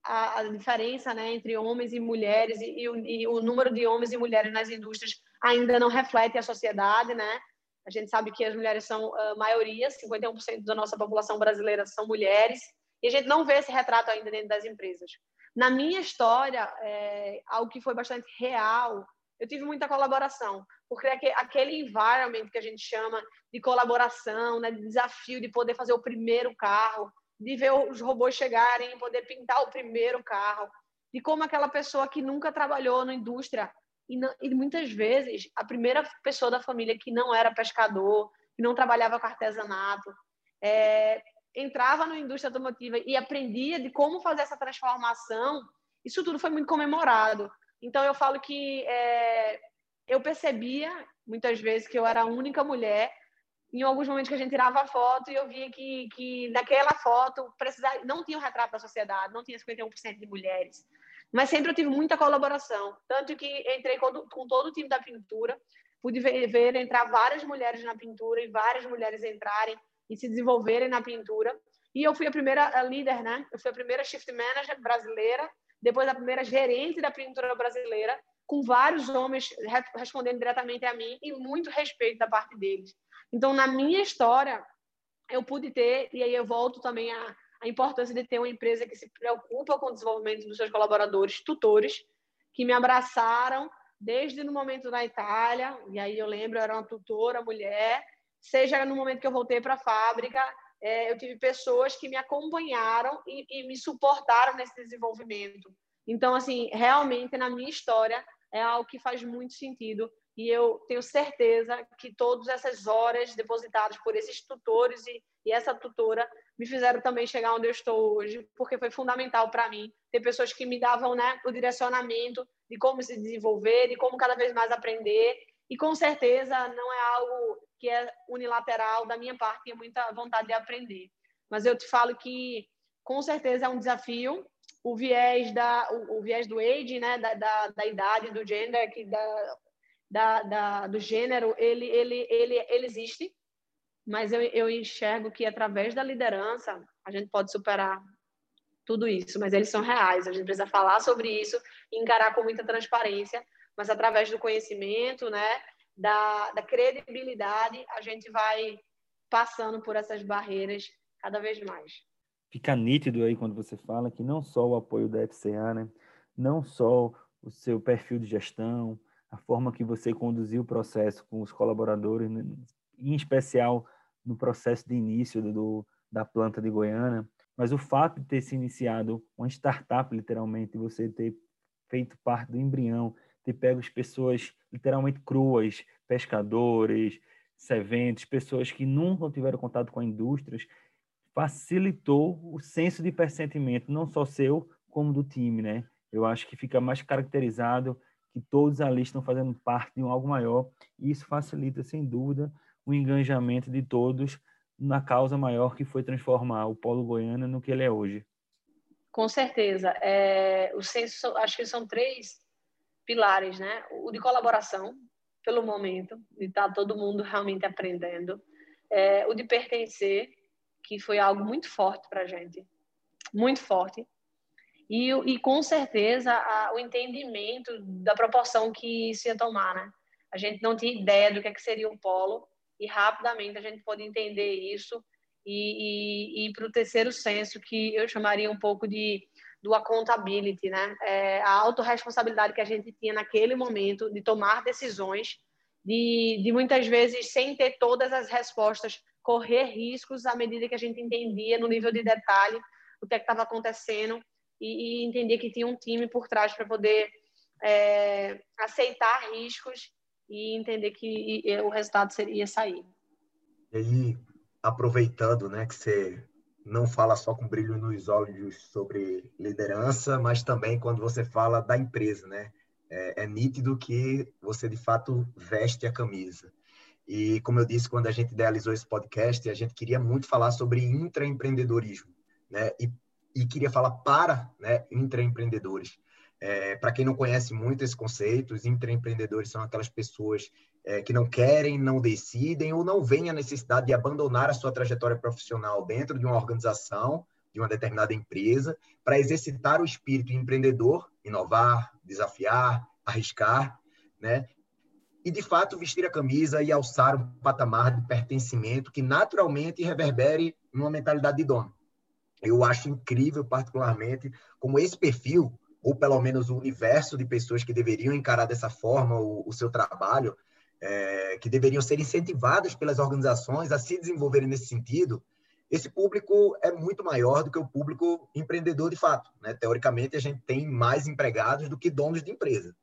a, a diferença né, entre homens e mulheres e, e, o, e, o, número de homens e mulheres nas indústrias ainda não reflete a sociedade, né? A gente sabe que as mulheres são a maioria, 51% da nossa população brasileira são mulheres, e a gente não vê esse retrato ainda dentro das empresas. Na minha história, é, algo que foi bastante real eu tive muita colaboração, porque aquele environment que a gente chama de colaboração, né, de desafio de poder fazer o primeiro carro, de ver os robôs chegarem, poder pintar o primeiro carro, de como aquela pessoa que nunca trabalhou na indústria e, não, e muitas vezes a primeira pessoa da família que não era pescador, que não trabalhava com artesanato, é, entrava na indústria automotiva e aprendia de como fazer essa transformação, isso tudo foi muito comemorado. Então, eu falo que é, eu percebia, muitas vezes, que eu era a única mulher. Em alguns momentos que a gente tirava foto e eu via que, que naquela foto precisava, não tinha o um retrato da sociedade, não tinha 51% de mulheres. Mas sempre eu tive muita colaboração. Tanto que entrei com, com todo o time da pintura, pude ver, ver entrar várias mulheres na pintura e várias mulheres entrarem e se desenvolverem na pintura. E eu fui a primeira líder, né? Eu fui a primeira shift manager brasileira depois a primeira gerente da pintura brasileira, com vários homens respondendo diretamente a mim e muito respeito da parte deles. Então, na minha história, eu pude ter, e aí eu volto também a, a importância de ter uma empresa que se preocupa com o desenvolvimento dos seus colaboradores, tutores, que me abraçaram desde no momento na Itália, e aí eu lembro, eu era uma tutora, mulher, seja no momento que eu voltei para a fábrica, é, eu tive pessoas que me acompanharam e, e me suportaram nesse desenvolvimento. Então, assim, realmente na minha história é algo que faz muito sentido e eu tenho certeza que todas essas horas depositadas por esses tutores e, e, essa tutora me fizeram também chegar onde eu estou hoje, porque foi fundamental para mim ter pessoas que me davam né, o direcionamento de como se desenvolver, de como cada vez mais aprender. E com certeza não é algo que é unilateral da minha parte, tenho muita vontade de aprender. Mas eu te falo que com certeza é um desafio o viés da o, o viés do age, né, da, da, da, idade, do gender, que da, da, da, do gênero, ele ele ele ele existe, mas eu, eu enxergo que através da liderança a gente pode superar tudo isso, mas eles são reais. A gente precisa falar sobre isso, encarar com muita transparência, mas através do conhecimento, né, da, da credibilidade, a gente vai passando por essas barreiras cada vez mais. Fica nítido aí quando você fala que não só o apoio da FCA, né, não só o seu perfil de gestão, a forma que você conduziu o processo com os colaboradores, né, em especial no processo de início do, da planta de Goiânia, mas o fato de ter se iniciado uma startup, literalmente, você ter feito parte do embrião, ter pego as pessoas literalmente cruas, pescadores, serventes, pessoas que nunca tiveram contato com a indústria, facilitou o senso de pressentimento, não só seu, como do time, né? Eu acho que fica mais caracterizado que todos ali estão fazendo parte de um algo maior, e isso facilita, sem dúvida, o engajamento de todos na causa maior que foi transformar o Polo Goiânia no que ele é hoje. Com certeza. É, o senso, acho que são três pilares, né? O de colaboração, pelo momento, de estar tá todo mundo realmente aprendendo. É, o de pertencer, que foi algo muito forte para a gente, muito forte. E, e com certeza a, o entendimento da proporção que isso ia tomar, né? A gente não tinha ideia do que, é que seria um polo e rapidamente a gente pôde entender isso e, e para o terceiro senso, que eu chamaria um pouco de do accountability, né? É, a autorresponsabilidade que a gente tinha naquele momento de tomar decisões, de, de muitas vezes, sem ter todas as respostas, correr riscos à medida que a gente entendia no nível de detalhe o que é estava acontecendo e, e entender que tinha um time por trás para poder é, aceitar riscos e entender que o resultado seria sair. E aí, aproveitando, né, que você não fala só com brilho nos olhos sobre liderança, mas também quando você fala da empresa, né? É, é, nítido que você de fato veste a camisa. E como eu disse quando a gente idealizou esse podcast, a gente queria muito falar sobre intraempreendedorismo, né? E, e queria falar para né, intraempreendedores. É, para quem não conhece muito esse conceito, os intraempreendedores são aquelas pessoas é, que não querem, não decidem ou não veem a necessidade de abandonar a sua trajetória profissional dentro de uma organização, de uma determinada empresa, para exercitar o espírito empreendedor, inovar, desafiar, arriscar, né? E, de fato, vestir a camisa e alçar um patamar de pertencimento que naturalmente reverbere numa mentalidade de dono. Eu acho incrível, particularmente, como esse perfil, ou pelo menos o universo de pessoas que deveriam encarar dessa forma o, o seu trabalho, é, que deveriam ser incentivadas pelas organizações a se desenvolverem nesse sentido, esse público é muito maior do que o público empreendedor de fato. Né? Teoricamente, a gente tem mais empregados do que donos de empresa.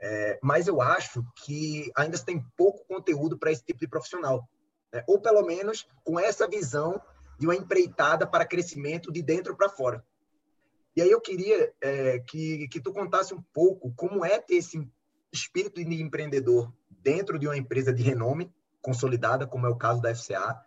É, mas eu acho que ainda tem pouco conteúdo para esse tipo de profissional. Né? Ou, pelo menos, com essa visão de uma empreitada para crescimento de dentro para fora. E aí eu queria é, que, que tu contasse um pouco como é ter esse espírito de empreendedor dentro de uma empresa de renome consolidada, como é o caso da FCA.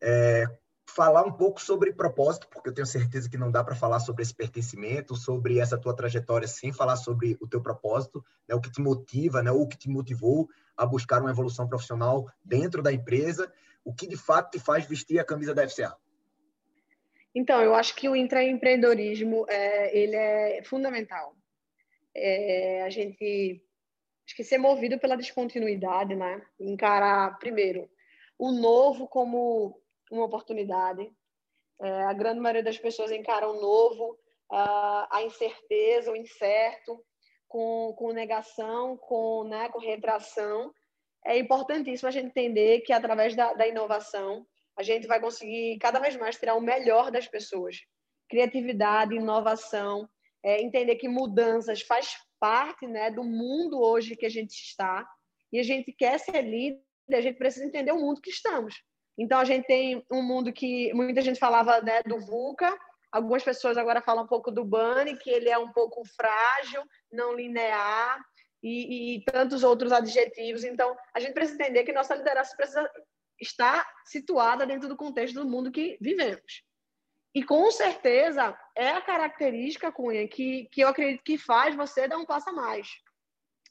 É, falar um pouco sobre propósito, porque eu tenho certeza que não dá para falar sobre esse pertencimento, sobre essa tua trajetória sem falar sobre o teu propósito, né, o que te motiva, né, o que te motivou a buscar uma evolução profissional dentro da empresa, o que de fato te faz vestir a camisa da FCA. Então, eu acho que o intraempreendedorismo é, ele é fundamental. É, a gente acho que ser movido pela descontinuidade, né? Encarar primeiro o novo como uma oportunidade. É, a grande maioria das pessoas encara o novo, a, a incerteza, o incerto, com, com negação, com, né, com retração. É importantíssimo a gente entender que através da, da inovação a gente vai conseguir cada vez mais tirar o melhor das pessoas. Criatividade, inovação, é, entender que mudanças faz parte né, do mundo hoje que a gente está e a gente quer ser líder, a gente precisa entender o mundo que estamos. Então, a gente tem um mundo que muita gente falava né, do VUCA, algumas pessoas agora falam um pouco do BANI, que ele é um pouco frágil, não linear, e, e, tantos outros adjetivos. Então, a gente precisa entender que nossa liderança precisa estar situada dentro do contexto do mundo que vivemos. E com certeza é a característica, Cunha, que, que eu acredito que faz você dar um passo a mais.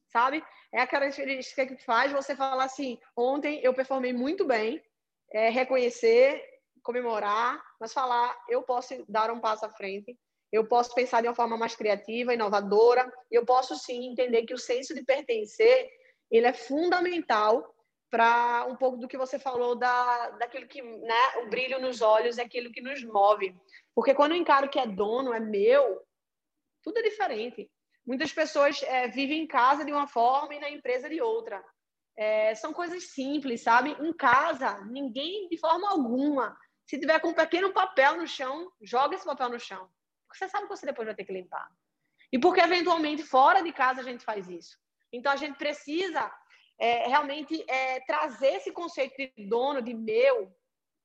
Sabe? É a característica que faz você falar assim: ontem eu performei muito bem, é, reconhecer, comemorar, mas falar, eu posso dar um passo à frente, eu posso pensar de uma forma mais criativa, inovadora, eu posso sim entender que o senso de pertencer, ele é fundamental para um pouco do que você falou da, daquilo que, né, o brilho nos olhos é aquilo que nos move. Porque quando eu encaro que é dono, é meu, tudo é diferente. Muitas pessoas é, vivem em casa de uma forma e na empresa de outra. É, são coisas simples, sabe? Em casa, ninguém, de forma alguma, se tiver com um pequeno papel no chão, joga esse papel no chão. Porque você sabe que você depois vai ter que limpar. E porque, eventualmente, fora de casa a gente faz isso. Então, a gente precisa é, realmente é, trazer esse conceito de dono, de meu,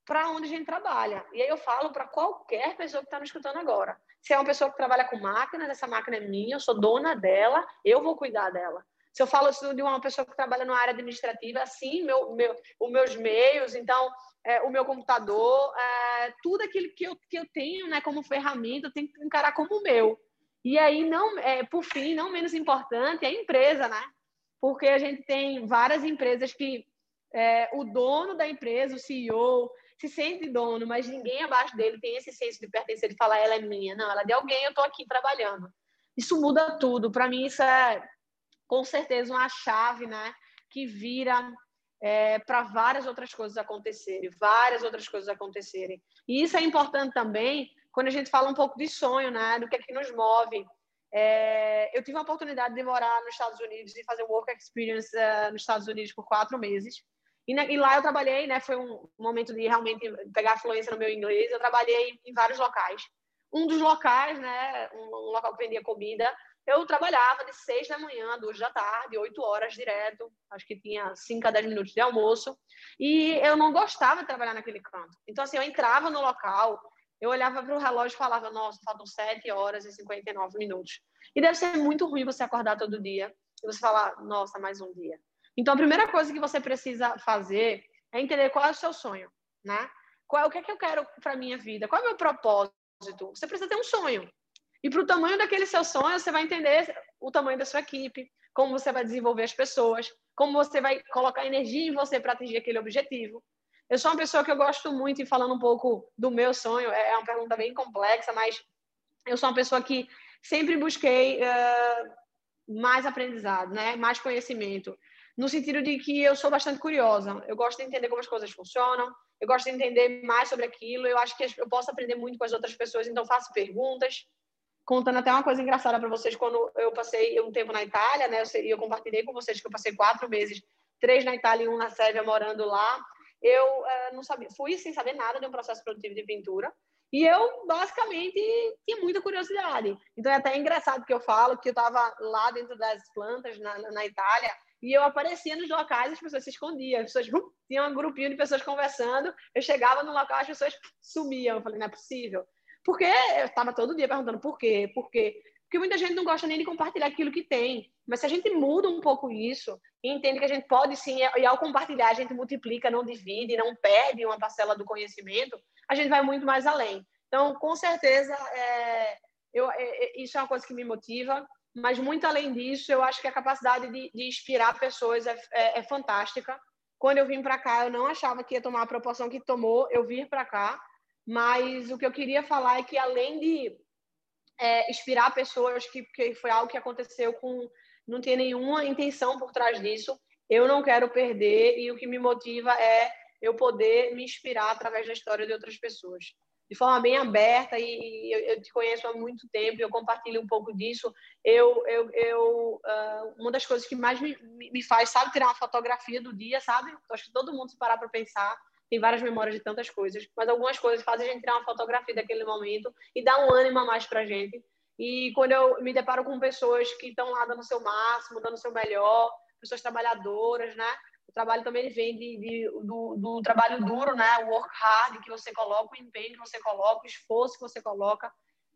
para onde a gente trabalha. E aí eu falo para qualquer pessoa que está me escutando agora. Se é uma pessoa que trabalha com máquinas, essa máquina é minha, eu sou dona dela, eu vou cuidar dela. Se eu falo de uma pessoa que trabalha na área administrativa, assim, meu, meu, os meus meios, então, é, o meu computador, é, tudo aquilo que eu, que eu tenho né, como ferramenta, eu tenho que encarar como meu. E aí, não, é, por fim, não menos importante, é a empresa, né? Porque a gente tem várias empresas que é, o dono da empresa, o CEO, se sente dono, mas ninguém abaixo dele tem esse senso de pertencer, de falar, ela é minha. Não, ela é de alguém, eu estou aqui trabalhando. Isso muda tudo. Para mim, isso é com certeza uma chave, né, que vira é, para várias outras coisas acontecerem, várias outras coisas acontecerem. E isso é importante também quando a gente fala um pouco de sonho, né, do que é que nos move. É, eu tive a oportunidade de morar nos Estados Unidos e fazer work experience uh, nos Estados Unidos por quatro meses. E, na, e, lá eu trabalhei, né, foi um momento de realmente pegar fluência no meu inglês. Eu trabalhei em vários locais. Um dos locais, né, um, um local que vendia comida, eu trabalhava de seis da manhã, duas da tarde, oito horas direto. Acho que tinha cinco a dez minutos de almoço. E eu não gostava de trabalhar naquele canto. Então, assim, eu entrava no local, eu olhava para o relógio e falava, nossa, faltam sete horas e cinquenta e nove minutos. E deve ser muito ruim você acordar todo dia e você falar, nossa, mais um dia. Então, a primeira coisa que você precisa fazer é entender qual é o seu sonho, né? Qual, o que é que eu quero para a minha vida? Qual é o meu propósito? Você precisa ter um sonho. E para o tamanho daquele seu sonho, você vai entender o tamanho da sua equipe, como você vai desenvolver as pessoas, como você vai colocar energia em você para atingir aquele objetivo. Eu sou uma pessoa que eu gosto muito, e falando um pouco do meu sonho, é, é uma pergunta bem complexa, mas eu sou uma pessoa que sempre busquei uh, mais aprendizado, né? mais conhecimento, no sentido de que eu sou bastante curiosa. Eu gosto de entender como as coisas funcionam, eu gosto de entender mais sobre aquilo, eu acho que eu posso aprender muito com as outras pessoas, então faço perguntas, contando até uma coisa engraçada para vocês, quando eu passei um tempo na Itália, né, eu, eu compartilhei com vocês que eu passei quatro meses, três na Itália e um na Sérvia, morando lá, eu uh, não sabia, fui sem saber nada de um processo produtivo de pintura, E eu, basicamente, tinha muita curiosidade. Então, é até engraçado que eu falo que eu estava lá dentro das plantas, na, na Itália, e eu aparecia nos locais, as pessoas se escondiam, as pessoas uh, tinham um grupinho de pessoas conversando. Eu chegava no local, as pessoas sumiam. Eu falei, não é possível. Porque eu estava todo dia perguntando por quê, por quê. Porque muita gente não gosta nem de compartilhar aquilo que tem. Mas se a gente muda um pouco isso e entende que a gente pode sim, e ao compartilhar a gente multiplica, não divide, não perde uma parcela do conhecimento, a gente vai muito mais além. Então, com certeza, é, eu, é, é isso é uma coisa que me motiva. Mas, muito além disso, eu acho que a capacidade de, de inspirar pessoas é, é, é fantástica. Quando eu vim para cá, eu não achava que ia tomar a proporção que tomou eu vir para cá. Mas o que eu queria falar é que, além de é, inspirar pessoas, que, que foi algo que aconteceu com. Não tinha nenhuma intenção por trás disso, eu não quero perder e o que me motiva é eu poder me inspirar através da história de outras pessoas de forma bem aberta e, eu, eu, te conheço há muito tempo, eu compartilho um pouco disso. Eu, eu, eu uh, uma das coisas que mais me, me faz, sabe, tirar uma fotografia do dia, sabe? acho que todo mundo se parar para pensar tem várias memórias de tantas coisas, mas algumas coisas fazem a gente tirar uma fotografia daquele momento e dar um ânimo a mais para a gente. E quando eu me deparo com pessoas que estão lá dando o seu máximo, dando o seu melhor, pessoas trabalhadoras, né? O trabalho também vem de, de do, do, trabalho duro, né? O work hard que você coloca, o empenho que você coloca, o esforço que você coloca.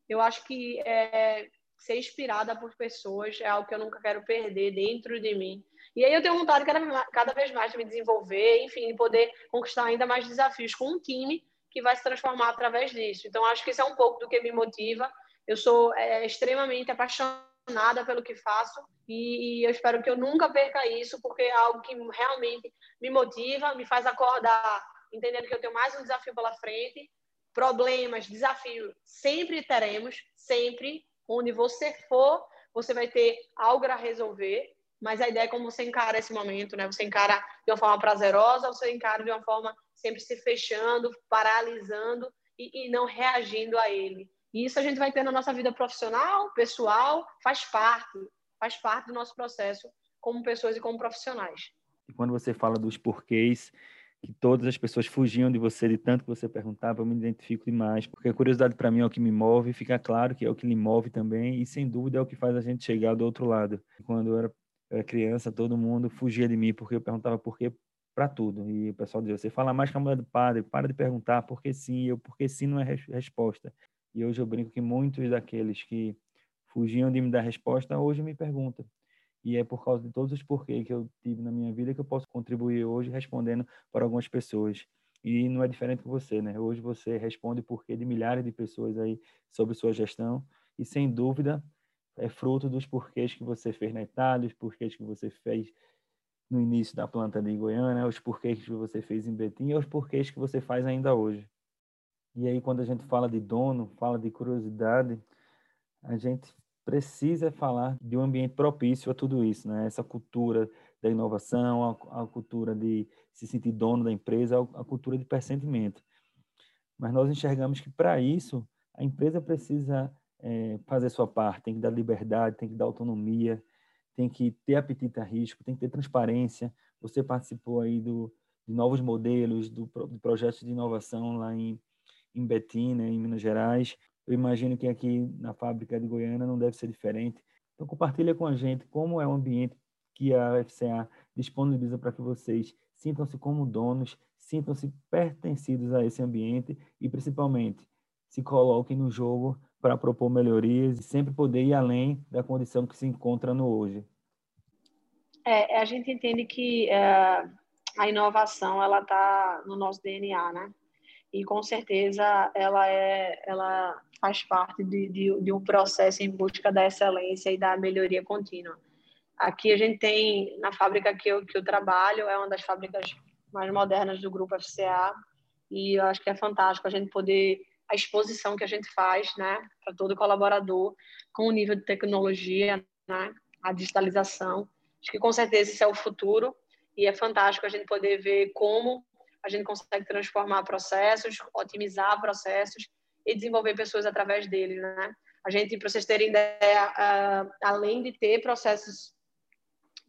Eu acho que é, ser inspirada por pessoas é algo que eu nunca quero perder dentro de mim. E aí eu tenho vontade cada, cada vez mais de me desenvolver, enfim, de poder conquistar ainda mais desafios com um time que vai se transformar através disso. Então, acho que isso é um pouco do que me motiva. Eu sou é, extremamente apaixonada pelo que faço e, e, eu espero que eu nunca perca isso, porque é algo que realmente me motiva, me faz acordar, entendendo que eu tenho mais um desafio pela frente. Problemas, desafios, sempre teremos, sempre. Onde você for, você vai ter algo a resolver mas a ideia é como você encara esse momento, né? Você encara de uma forma prazerosa, você encara de uma forma sempre se fechando, paralisando e, e não reagindo a ele. E isso a gente vai ter na nossa vida profissional, pessoal, faz parte, faz parte do nosso processo como pessoas e como profissionais. E quando você fala dos porquês, que todas as pessoas fugiam de você de tanto que você perguntava, eu me identifico demais, porque a curiosidade para mim é o que me move, fica claro que é o que lhe move também, e sem dúvida é o que faz a gente chegar do outro lado. Quando eu era criança, todo mundo fugia de mim porque eu perguntava por quê para tudo. E o pessoal dizia: você fala mais que a mulher do padre, para de perguntar por que sim, eu porque sim não é res resposta. E hoje eu brinco que muitos daqueles que fugiam de me dar resposta, hoje me perguntam. E é por causa de todos os porquês que eu tive na minha vida que eu posso contribuir hoje respondendo para algumas pessoas. E não é diferente com você, né? Hoje você responde porquê de milhares de pessoas aí sobre sua gestão e sem dúvida é fruto dos porquês que você fez na Itália, os porquês que você fez no início da planta de Goiânia, os porquês que você fez em Betim e os porquês que você faz ainda hoje. E aí, quando a gente fala de dono, fala de curiosidade, a gente precisa falar de um ambiente propício a tudo isso, né? Essa cultura da inovação, a, a cultura de se sentir dono da empresa, a, a cultura de pressentimento. Mas nós enxergamos que para isso a empresa precisa é, fazer sua parte, tem que dar liberdade, tem que dar autonomia, tem que ter apetite a risco, tem que ter transparência. Você participou aí do, de novos modelos, do, do projeto de inovação lá em, em Betim, né, em Minas Gerais. Eu imagino que aqui na fábrica de Goiânia não deve ser diferente. Então, compartilha com a gente como é o ambiente que a FCA disponibiliza para que vocês sintam-se como donos, sintam-se pertencidos a esse ambiente e, principalmente, se coloquem no jogo para propor melhorias e sempre poder ir além da condição que se encontra no hoje. É, a gente entende que é, a inovação ela está no nosso DNA, né? E com certeza ela é, ela faz parte de, de, de um processo em busca da excelência e da melhoria contínua. Aqui a gente tem na fábrica que eu, que eu trabalho é uma das fábricas mais modernas do grupo FCA e eu acho que é fantástico a gente poder a exposição que a gente faz, né, para todo colaborador, com o nível de tecnologia, né, a digitalização. Acho que com certeza isso é o futuro e é fantástico a gente poder ver como a gente consegue transformar processos, otimizar processos e desenvolver pessoas através deles, né? A gente, para vocês terem ideia, uh, além de ter processos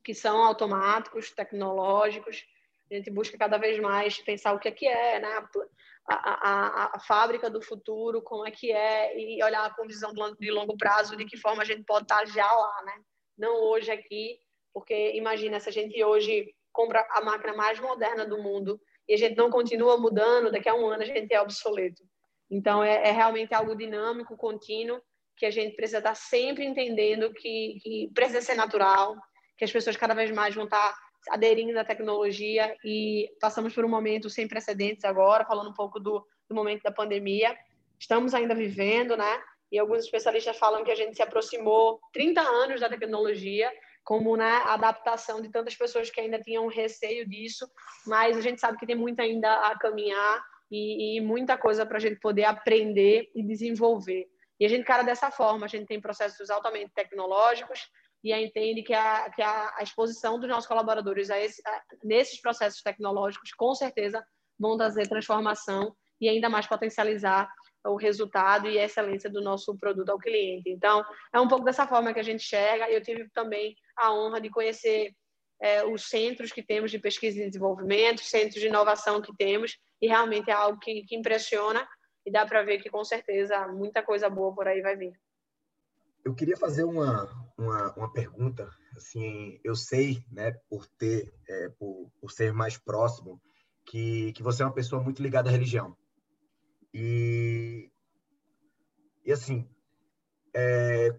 que são automáticos, tecnológicos, a gente busca cada vez mais pensar o que é que é, né? A, a, a, fábrica do futuro, como é que é, e olhar com visão de longo prazo, de que forma a gente pode estar já lá, né? Não hoje aqui, porque imagina se a gente hoje compra a máquina mais moderna do mundo e a gente não continua mudando, daqui a um ano a gente é obsoleto. Então, é, é realmente algo dinâmico, contínuo, que a gente precisa estar sempre entendendo que, que precisa ser natural, que as pessoas cada vez mais vão estar aderindo à tecnologia e passamos por um momento sem precedentes agora, falando um pouco do, do momento da pandemia. Estamos ainda vivendo, né? E alguns especialistas falam que a gente se aproximou 30 anos da tecnologia, como né, a adaptação de tantas pessoas que ainda tinham receio disso, mas a gente sabe que tem muito ainda a caminhar e, e muita coisa para a gente poder aprender e desenvolver. E a gente cara dessa forma, a gente tem processos altamente tecnológicos, e entende que a, que a, a exposição dos nossos colaboradores a esse, a, nesses processos tecnológicos, com certeza, vão trazer transformação e ainda mais potencializar o resultado e a excelência do nosso produto ao cliente. Então, é um pouco dessa forma que a gente enxerga. Eu tive também a honra de conhecer é, os centros que temos de pesquisa e desenvolvimento, centros de inovação que temos, e realmente é algo que, que impressiona e dá para ver que, com certeza, muita coisa boa por aí vai vir. Eu queria fazer uma, uma, uma pergunta. Assim, eu sei, né, por ter, é, por, por ser mais próximo, que, que você é uma pessoa muito ligada à religião. E, e assim, é,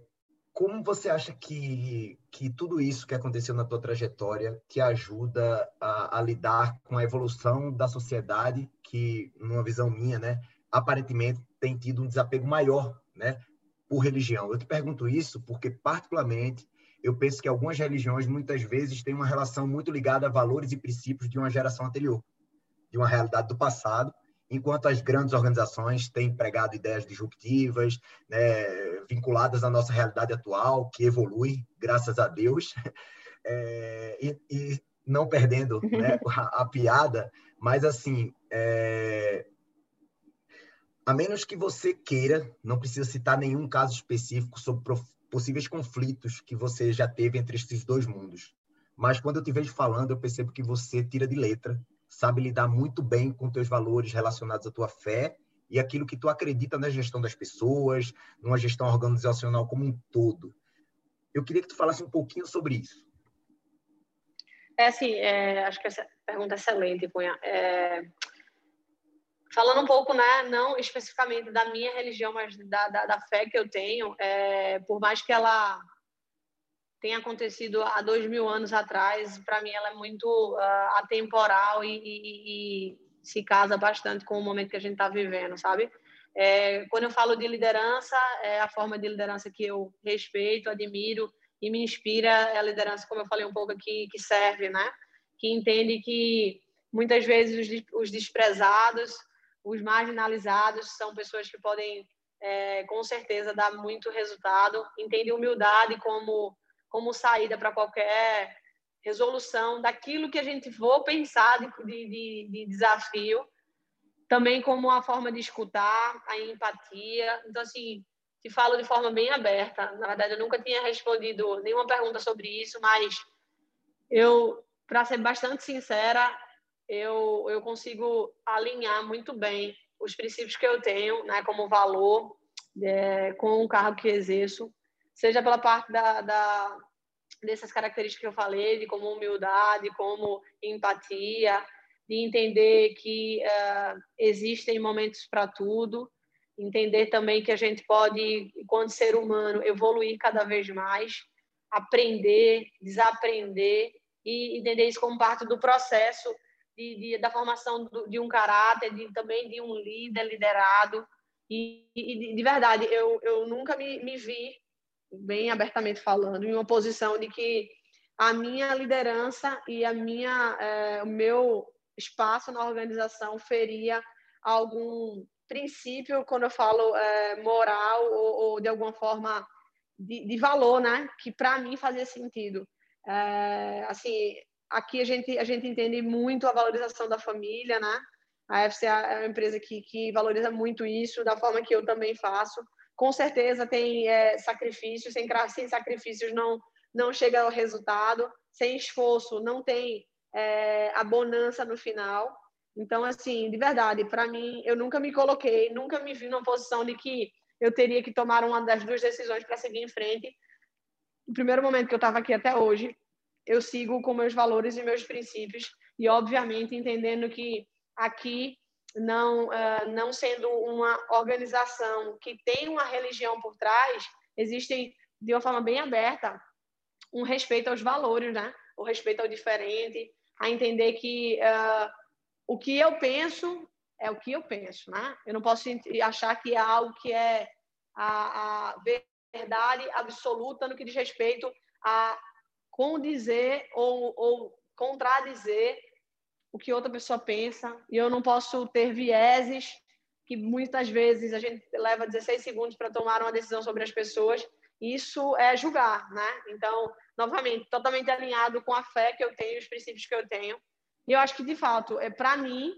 como você acha que, que tudo isso que aconteceu na tua trajetória te ajuda a, a, lidar com a evolução da sociedade, que, numa visão minha, né, aparentemente tem tido um desapego maior né, por religião. Eu te pergunto isso porque, particularmente, eu penso que algumas religiões muitas vezes têm uma relação muito ligada a valores e princípios de uma geração anterior, de uma realidade do passado, enquanto as grandes organizações têm pregado ideias disruptivas, né, vinculadas à nossa realidade atual, que evolui, graças a Deus, é, e, e, não perdendo né, a, a, piada, mas assim, é, a menos que você queira, não precisa citar nenhum caso específico sobre possíveis conflitos que você já teve entre esses dois mundos. Mas quando eu te vejo falando, eu percebo que você tira de letra, sabe lidar muito bem com teus valores relacionados à tua fé e aquilo que tu acredita na gestão das pessoas, numa gestão organizacional como um todo. Eu queria que tu falasse um pouquinho sobre isso. É assim, é, acho que essa pergunta é excelente, Cunha. É, falando um pouco, né, não especificamente da minha religião, mas da, da, da fé que eu tenho, é, por mais que ela tenha acontecido há dois mil anos atrás, para mim ela é muito uh, atemporal e, e, e, se casa bastante com o momento que a gente está vivendo, sabe? É, quando eu falo de liderança, é a forma de liderança que eu respeito, admiro e me inspira é a liderança, como eu falei um pouco aqui, que serve, né? Que entende que muitas vezes os, os desprezados os marginalizados são pessoas que podem, é, com certeza, dar muito resultado. Entende humildade como, como saída para qualquer resolução daquilo que a gente for pensar de, de, de desafio. Também como uma forma de escutar, a empatia. Então, assim, te falo de forma bem aberta. Na verdade, eu nunca tinha respondido nenhuma pergunta sobre isso, mas eu, para ser bastante sincera, eu, eu consigo alinhar muito bem os princípios que eu tenho, né, como valor, é, com o cargo que exerço, seja pela parte da, da, dessas características que eu falei, de como humildade, como empatia, de entender que uh, existem momentos para tudo, entender também que a gente pode, enquanto ser humano, evoluir cada vez mais, aprender, desaprender e entender isso como parte do processo de, de, da formação do, de um caráter, de, também de um líder liderado. E, e de, verdade, eu, eu nunca me, me vi, bem abertamente falando, em uma posição de que a minha liderança e a minha, é, o meu espaço na organização feria algum princípio, quando eu falo é, moral ou, ou, de alguma forma de, de valor, né? Que para mim fazia sentido. É, assim, aqui a gente, a gente entende muito a valorização da família, né? A FCA é uma empresa que, que valoriza muito isso, da forma que eu também faço. Com certeza tem é, sacrifícios, sem, sem sacrifícios não, não chega ao resultado, sem esforço não tem é, a bonança no final. Então, assim, de verdade, para mim, eu nunca me coloquei, nunca me vi numa posição de que eu teria que tomar uma das duas decisões para seguir em frente. No primeiro momento que eu estava aqui até hoje, eu sigo com meus valores e meus princípios e, obviamente, entendendo que aqui, não, uh, não sendo uma organização que tem uma religião por trás, existem, de uma forma bem aberta, um respeito aos valores, né? o respeito ao diferente, a entender que uh, o que eu penso é o que eu penso, né? Eu não posso achar que é algo que é a, a verdade absoluta no que diz respeito a condizer ou, ou contradizer o que outra pessoa pensa. E eu não posso ter vieses que muitas vezes a gente leva 16 segundos para tomar uma decisão sobre as pessoas. Isso é julgar, né? Então, novamente, totalmente alinhado com a fé que eu tenho, os princípios que eu tenho. E eu acho que, de fato, é para mim,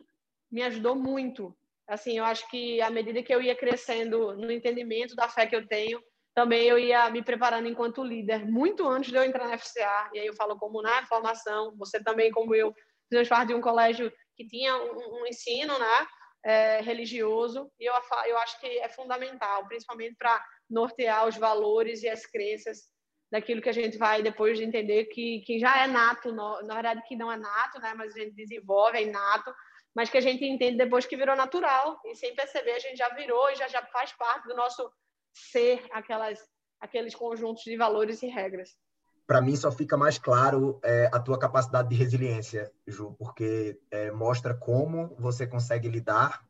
me ajudou muito. Assim, eu acho que à medida que eu ia crescendo no entendimento da fé que eu tenho, também eu ia me preparando enquanto líder, muito antes de eu entrar na FCA. E aí eu falo como na formação, você também, como eu, fizemos parte de um colégio que tinha um, um ensino né, é, religioso, e eu, eu acho que é fundamental, principalmente para nortear os valores e as crenças daquilo que a gente vai depois de entender que, que já é nato, na verdade que não é nato, né, mas a gente desenvolve, é inato, mas que a gente entende depois que virou natural, e sem perceber a gente já virou e já, já faz parte do nosso ser aquelas, aqueles conjuntos de valores e regras. Para mim só fica mais claro é, a tua capacidade de resiliência, Ju, porque é, mostra como você consegue lidar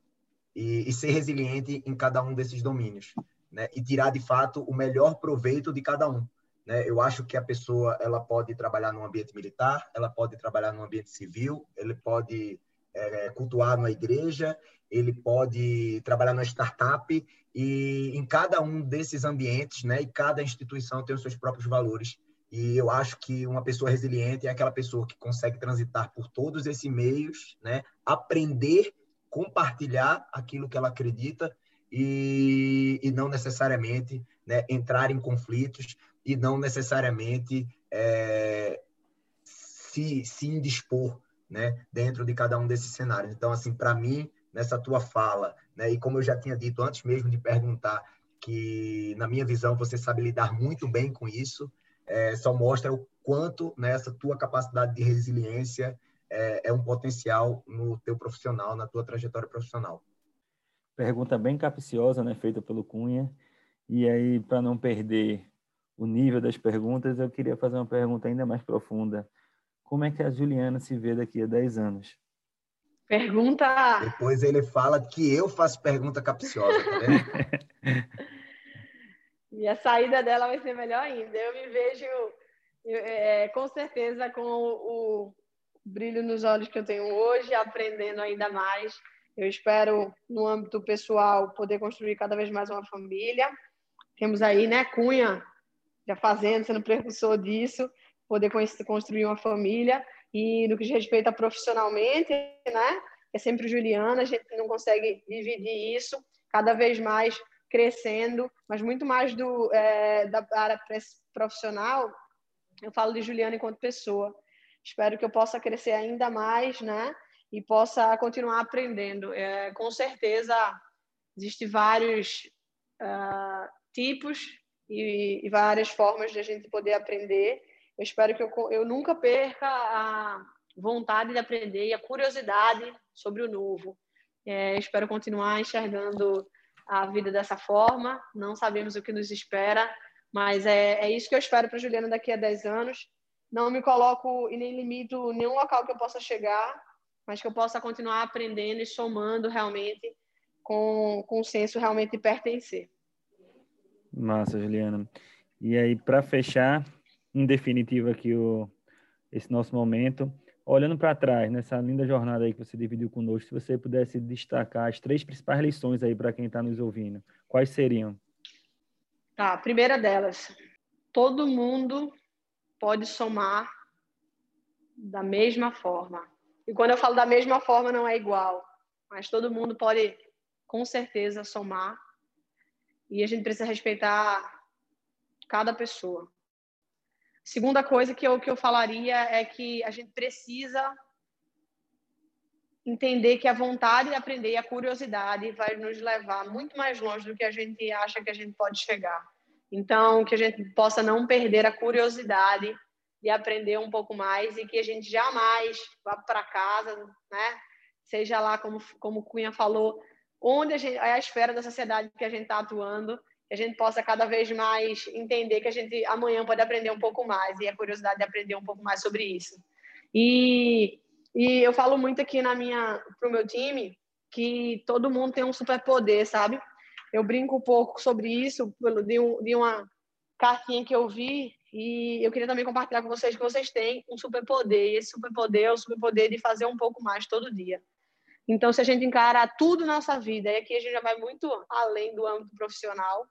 e, e, ser resiliente em cada um desses domínios, né? E tirar de fato o melhor proveito de cada um. Né? Eu acho que a pessoa ela pode trabalhar no ambiente militar, ela pode trabalhar no ambiente civil, ele pode é, cultuar numa igreja, ele pode trabalhar numa startup e em cada um desses ambientes, né, e cada instituição tem os seus próprios valores. E eu acho que uma pessoa resiliente é aquela pessoa que consegue transitar por todos esses meios, né, aprender, compartilhar aquilo que ela acredita e, e não necessariamente né, entrar em conflitos e não necessariamente é, se, se indispor né, dentro de cada um desses cenários. Então, assim, para mim, nessa tua fala, né, e como eu já tinha dito antes mesmo de perguntar, que na minha visão você sabe lidar muito bem com isso, é, só mostra o quanto nessa né, tua capacidade de resiliência é, é um potencial no teu profissional, na tua trajetória profissional. Pergunta bem capciosa, né, feita pelo Cunha. E aí, para não perder o nível das perguntas, eu queria fazer uma pergunta ainda mais profunda como é que a Juliana se vê daqui a 10 anos? Pergunta. Depois ele fala que eu faço pergunta capciosa, tá vendo? e a saída dela vai ser melhor ainda. Eu me vejo, é, com certeza, com o, o brilho nos olhos que eu tenho hoje, aprendendo ainda mais. Eu espero, no âmbito pessoal, poder construir cada vez mais uma família. Temos aí, né, Cunha, já fazendo, sendo precursor disso poder construir uma família. E no que diz respeito a profissionalmente, né? É sempre Juliana, a gente não consegue dividir isso, cada vez mais crescendo, mas muito mais do, é, da área profissional, eu falo de Juliana enquanto pessoa. Espero que eu possa crescer ainda mais, né? E possa continuar aprendendo. É, com certeza, existem vários uh, tipos e, e várias formas de a gente poder aprender eu espero que eu, eu nunca perca a vontade de aprender e a curiosidade sobre o novo. É, espero continuar enxergando a vida dessa forma. Não sabemos o que nos espera, mas é, é isso que eu espero para Juliana daqui a 10 anos. Não me coloco e nem limito nenhum local que eu possa chegar, mas que eu possa continuar aprendendo e somando realmente com, com o senso realmente de pertencer. Massa, Juliana. E aí, para fechar, em definitiva aqui o, esse nosso momento. Olhando para trás, nessa linda jornada aí que você dividiu conosco, se você pudesse destacar as três principais lições aí para quem está nos ouvindo, quais seriam? Tá, a primeira delas, todo mundo pode somar da mesma forma. E quando eu falo da mesma forma, não é igual, mas todo mundo pode, com certeza, somar. E a gente precisa respeitar cada pessoa. Segunda coisa que eu, que eu falaria é que a gente precisa entender que a vontade de aprender e a curiosidade vai nos levar muito mais longe do que a gente acha que a gente pode chegar. Então, que a gente possa não perder a curiosidade de aprender um pouco mais e que a gente jamais vá para casa, né? Seja lá como como Cunha falou, onde a gente é a esfera da sociedade que a gente está atuando, que a gente possa cada vez mais entender que a gente amanhã pode aprender um pouco mais e a curiosidade de aprender um pouco mais sobre isso. E e eu falo muito aqui na minha pro meu time que todo mundo tem um superpoder, sabe? Eu brinco um pouco sobre isso de, um, de uma cartinha que eu vi e eu queria também compartilhar com vocês que vocês têm um superpoder e esse superpoder é o superpoder de fazer um pouco mais todo dia. Então, se a gente encarar tudo nossa vida, e aqui a gente já vai muito além do âmbito profissional,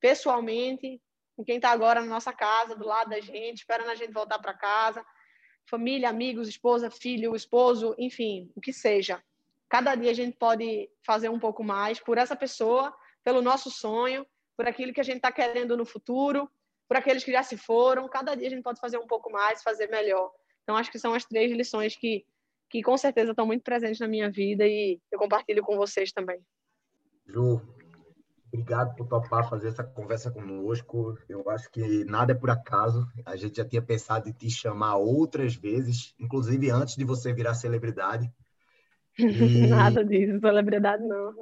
pessoalmente, com quem está agora na nossa casa, do lado da gente, esperando a gente voltar para casa, família, amigos, esposa, filho, esposo, enfim, o que seja. Cada dia a gente pode fazer um pouco mais por essa pessoa, pelo nosso sonho, por aquilo que a gente está querendo no futuro, por aqueles que já se foram. Cada dia a gente pode fazer um pouco mais, fazer melhor. Então, acho que são as três lições que, que com certeza estão muito presentes na minha vida e eu compartilho com vocês também. Ju, Obrigado por topar fazer essa conversa conosco. Eu acho que nada é por acaso. A gente já tinha pensado em te chamar outras vezes, inclusive antes de você virar celebridade. E... nada disso, celebridade não.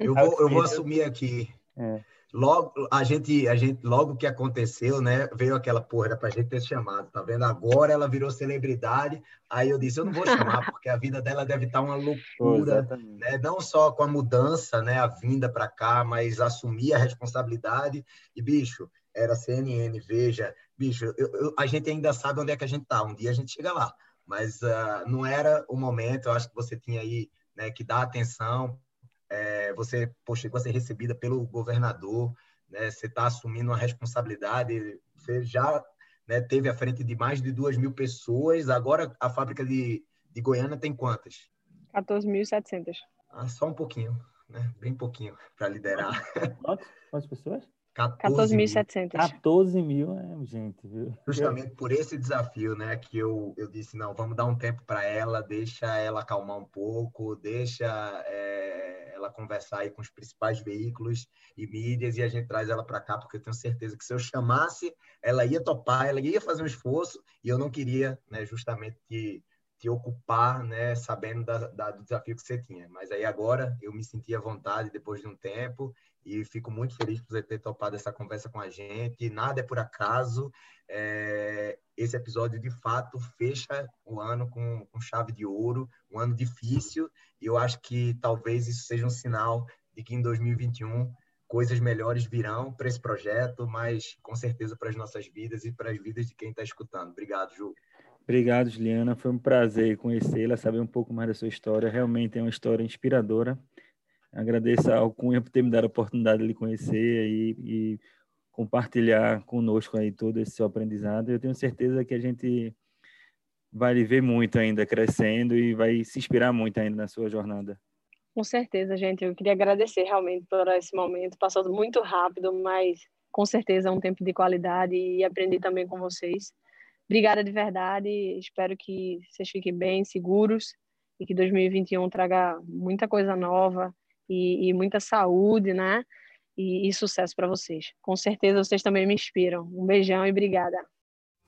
Eu vou, eu vou assumir aqui. É logo a gente a gente logo que aconteceu né veio aquela porra para a gente ter chamado tá vendo? Agora ela virou celebridade aí eu disse eu não vou chamar porque a vida dela deve estar tá uma loucura né? Não só com a mudança né a vinda para cá mas assumir a responsabilidade. E bicho era CNN veja bicho eu, eu, a gente ainda sabe onde é que a gente tá um dia a gente chega lá. Mas uh, não era o momento eu acho que você tinha aí né, que dar atenção é, você pô, chegou a ser recebida pelo governador, né, você está assumindo uma responsabilidade, você já né, teve à frente de mais de duas mil pessoas, agora a fábrica de, de Goiânia tem quantas? 14.700. Ah, só um pouquinho, né? bem pouquinho para liderar. Quantas, quantas pessoas? 14.700. 14 mil é gente, viu? Justamente por esse desafio, né, que eu, eu disse, não, vamos dar um tempo para ela, deixa ela acalmar um pouco, deixa é, ela conversar aí com os principais veículos e mídias e a gente traz ela para cá, porque eu tenho certeza que se eu chamasse, ela ia topar, ela ia fazer um esforço e eu não queria, né, justamente te, te ocupar, né, sabendo da, da, do desafio que você tinha. Mas aí agora eu me senti à vontade depois de um tempo e fico muito feliz por você ter topado essa conversa com a gente. Nada é por acaso. É, esse episódio, de fato, fecha o ano com, com chave de ouro, um ano difícil, e eu acho que talvez isso seja um sinal de que em 2021 coisas melhores virão para esse projeto, mas com certeza para as nossas vidas e para as vidas de quem está escutando. Obrigado, Ju. Obrigado, Juliana. Foi um prazer conhecê-la, saber um pouco mais da sua história. Realmente é uma história inspiradora. Agradeço ao Cunha por ter me dado a oportunidade de lhe conhecer e, e compartilhar conosco aí todo esse seu aprendizado. Eu tenho certeza que a gente vai lhe ver muito ainda crescendo e vai se inspirar muito ainda na sua jornada. Com certeza, gente. Eu queria agradecer realmente por esse momento. Passou muito rápido, mas com certeza é um tempo de qualidade e aprendi também com vocês. Obrigada de verdade. Espero que vocês fiquem bem, seguros e que 2021 traga muita coisa nova e, e muita saúde, né? E, e sucesso para vocês. Com certeza vocês também me inspiram. Um beijão e obrigada.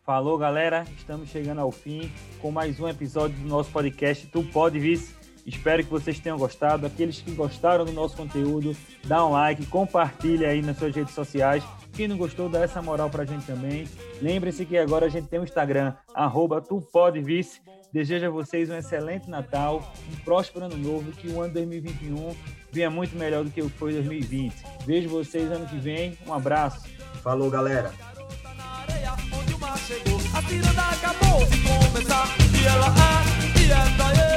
Falou, galera. Estamos chegando ao fim com mais um episódio do nosso podcast Tu Pode Vice. Espero que vocês tenham gostado. Aqueles que gostaram do nosso conteúdo, dá um like, compartilha aí nas suas redes sociais. Quem não gostou, dá essa moral pra gente também. Lembre-se que agora a gente tem o um Instagram, arroba tupodevice. Desejo a vocês um excelente Natal, um próspero ano novo, que o ano 2021 venha muito melhor do que foi 2020. Vejo vocês ano que vem. Um abraço. Falou, galera. A tirada acabou de começar e ela é, e. É.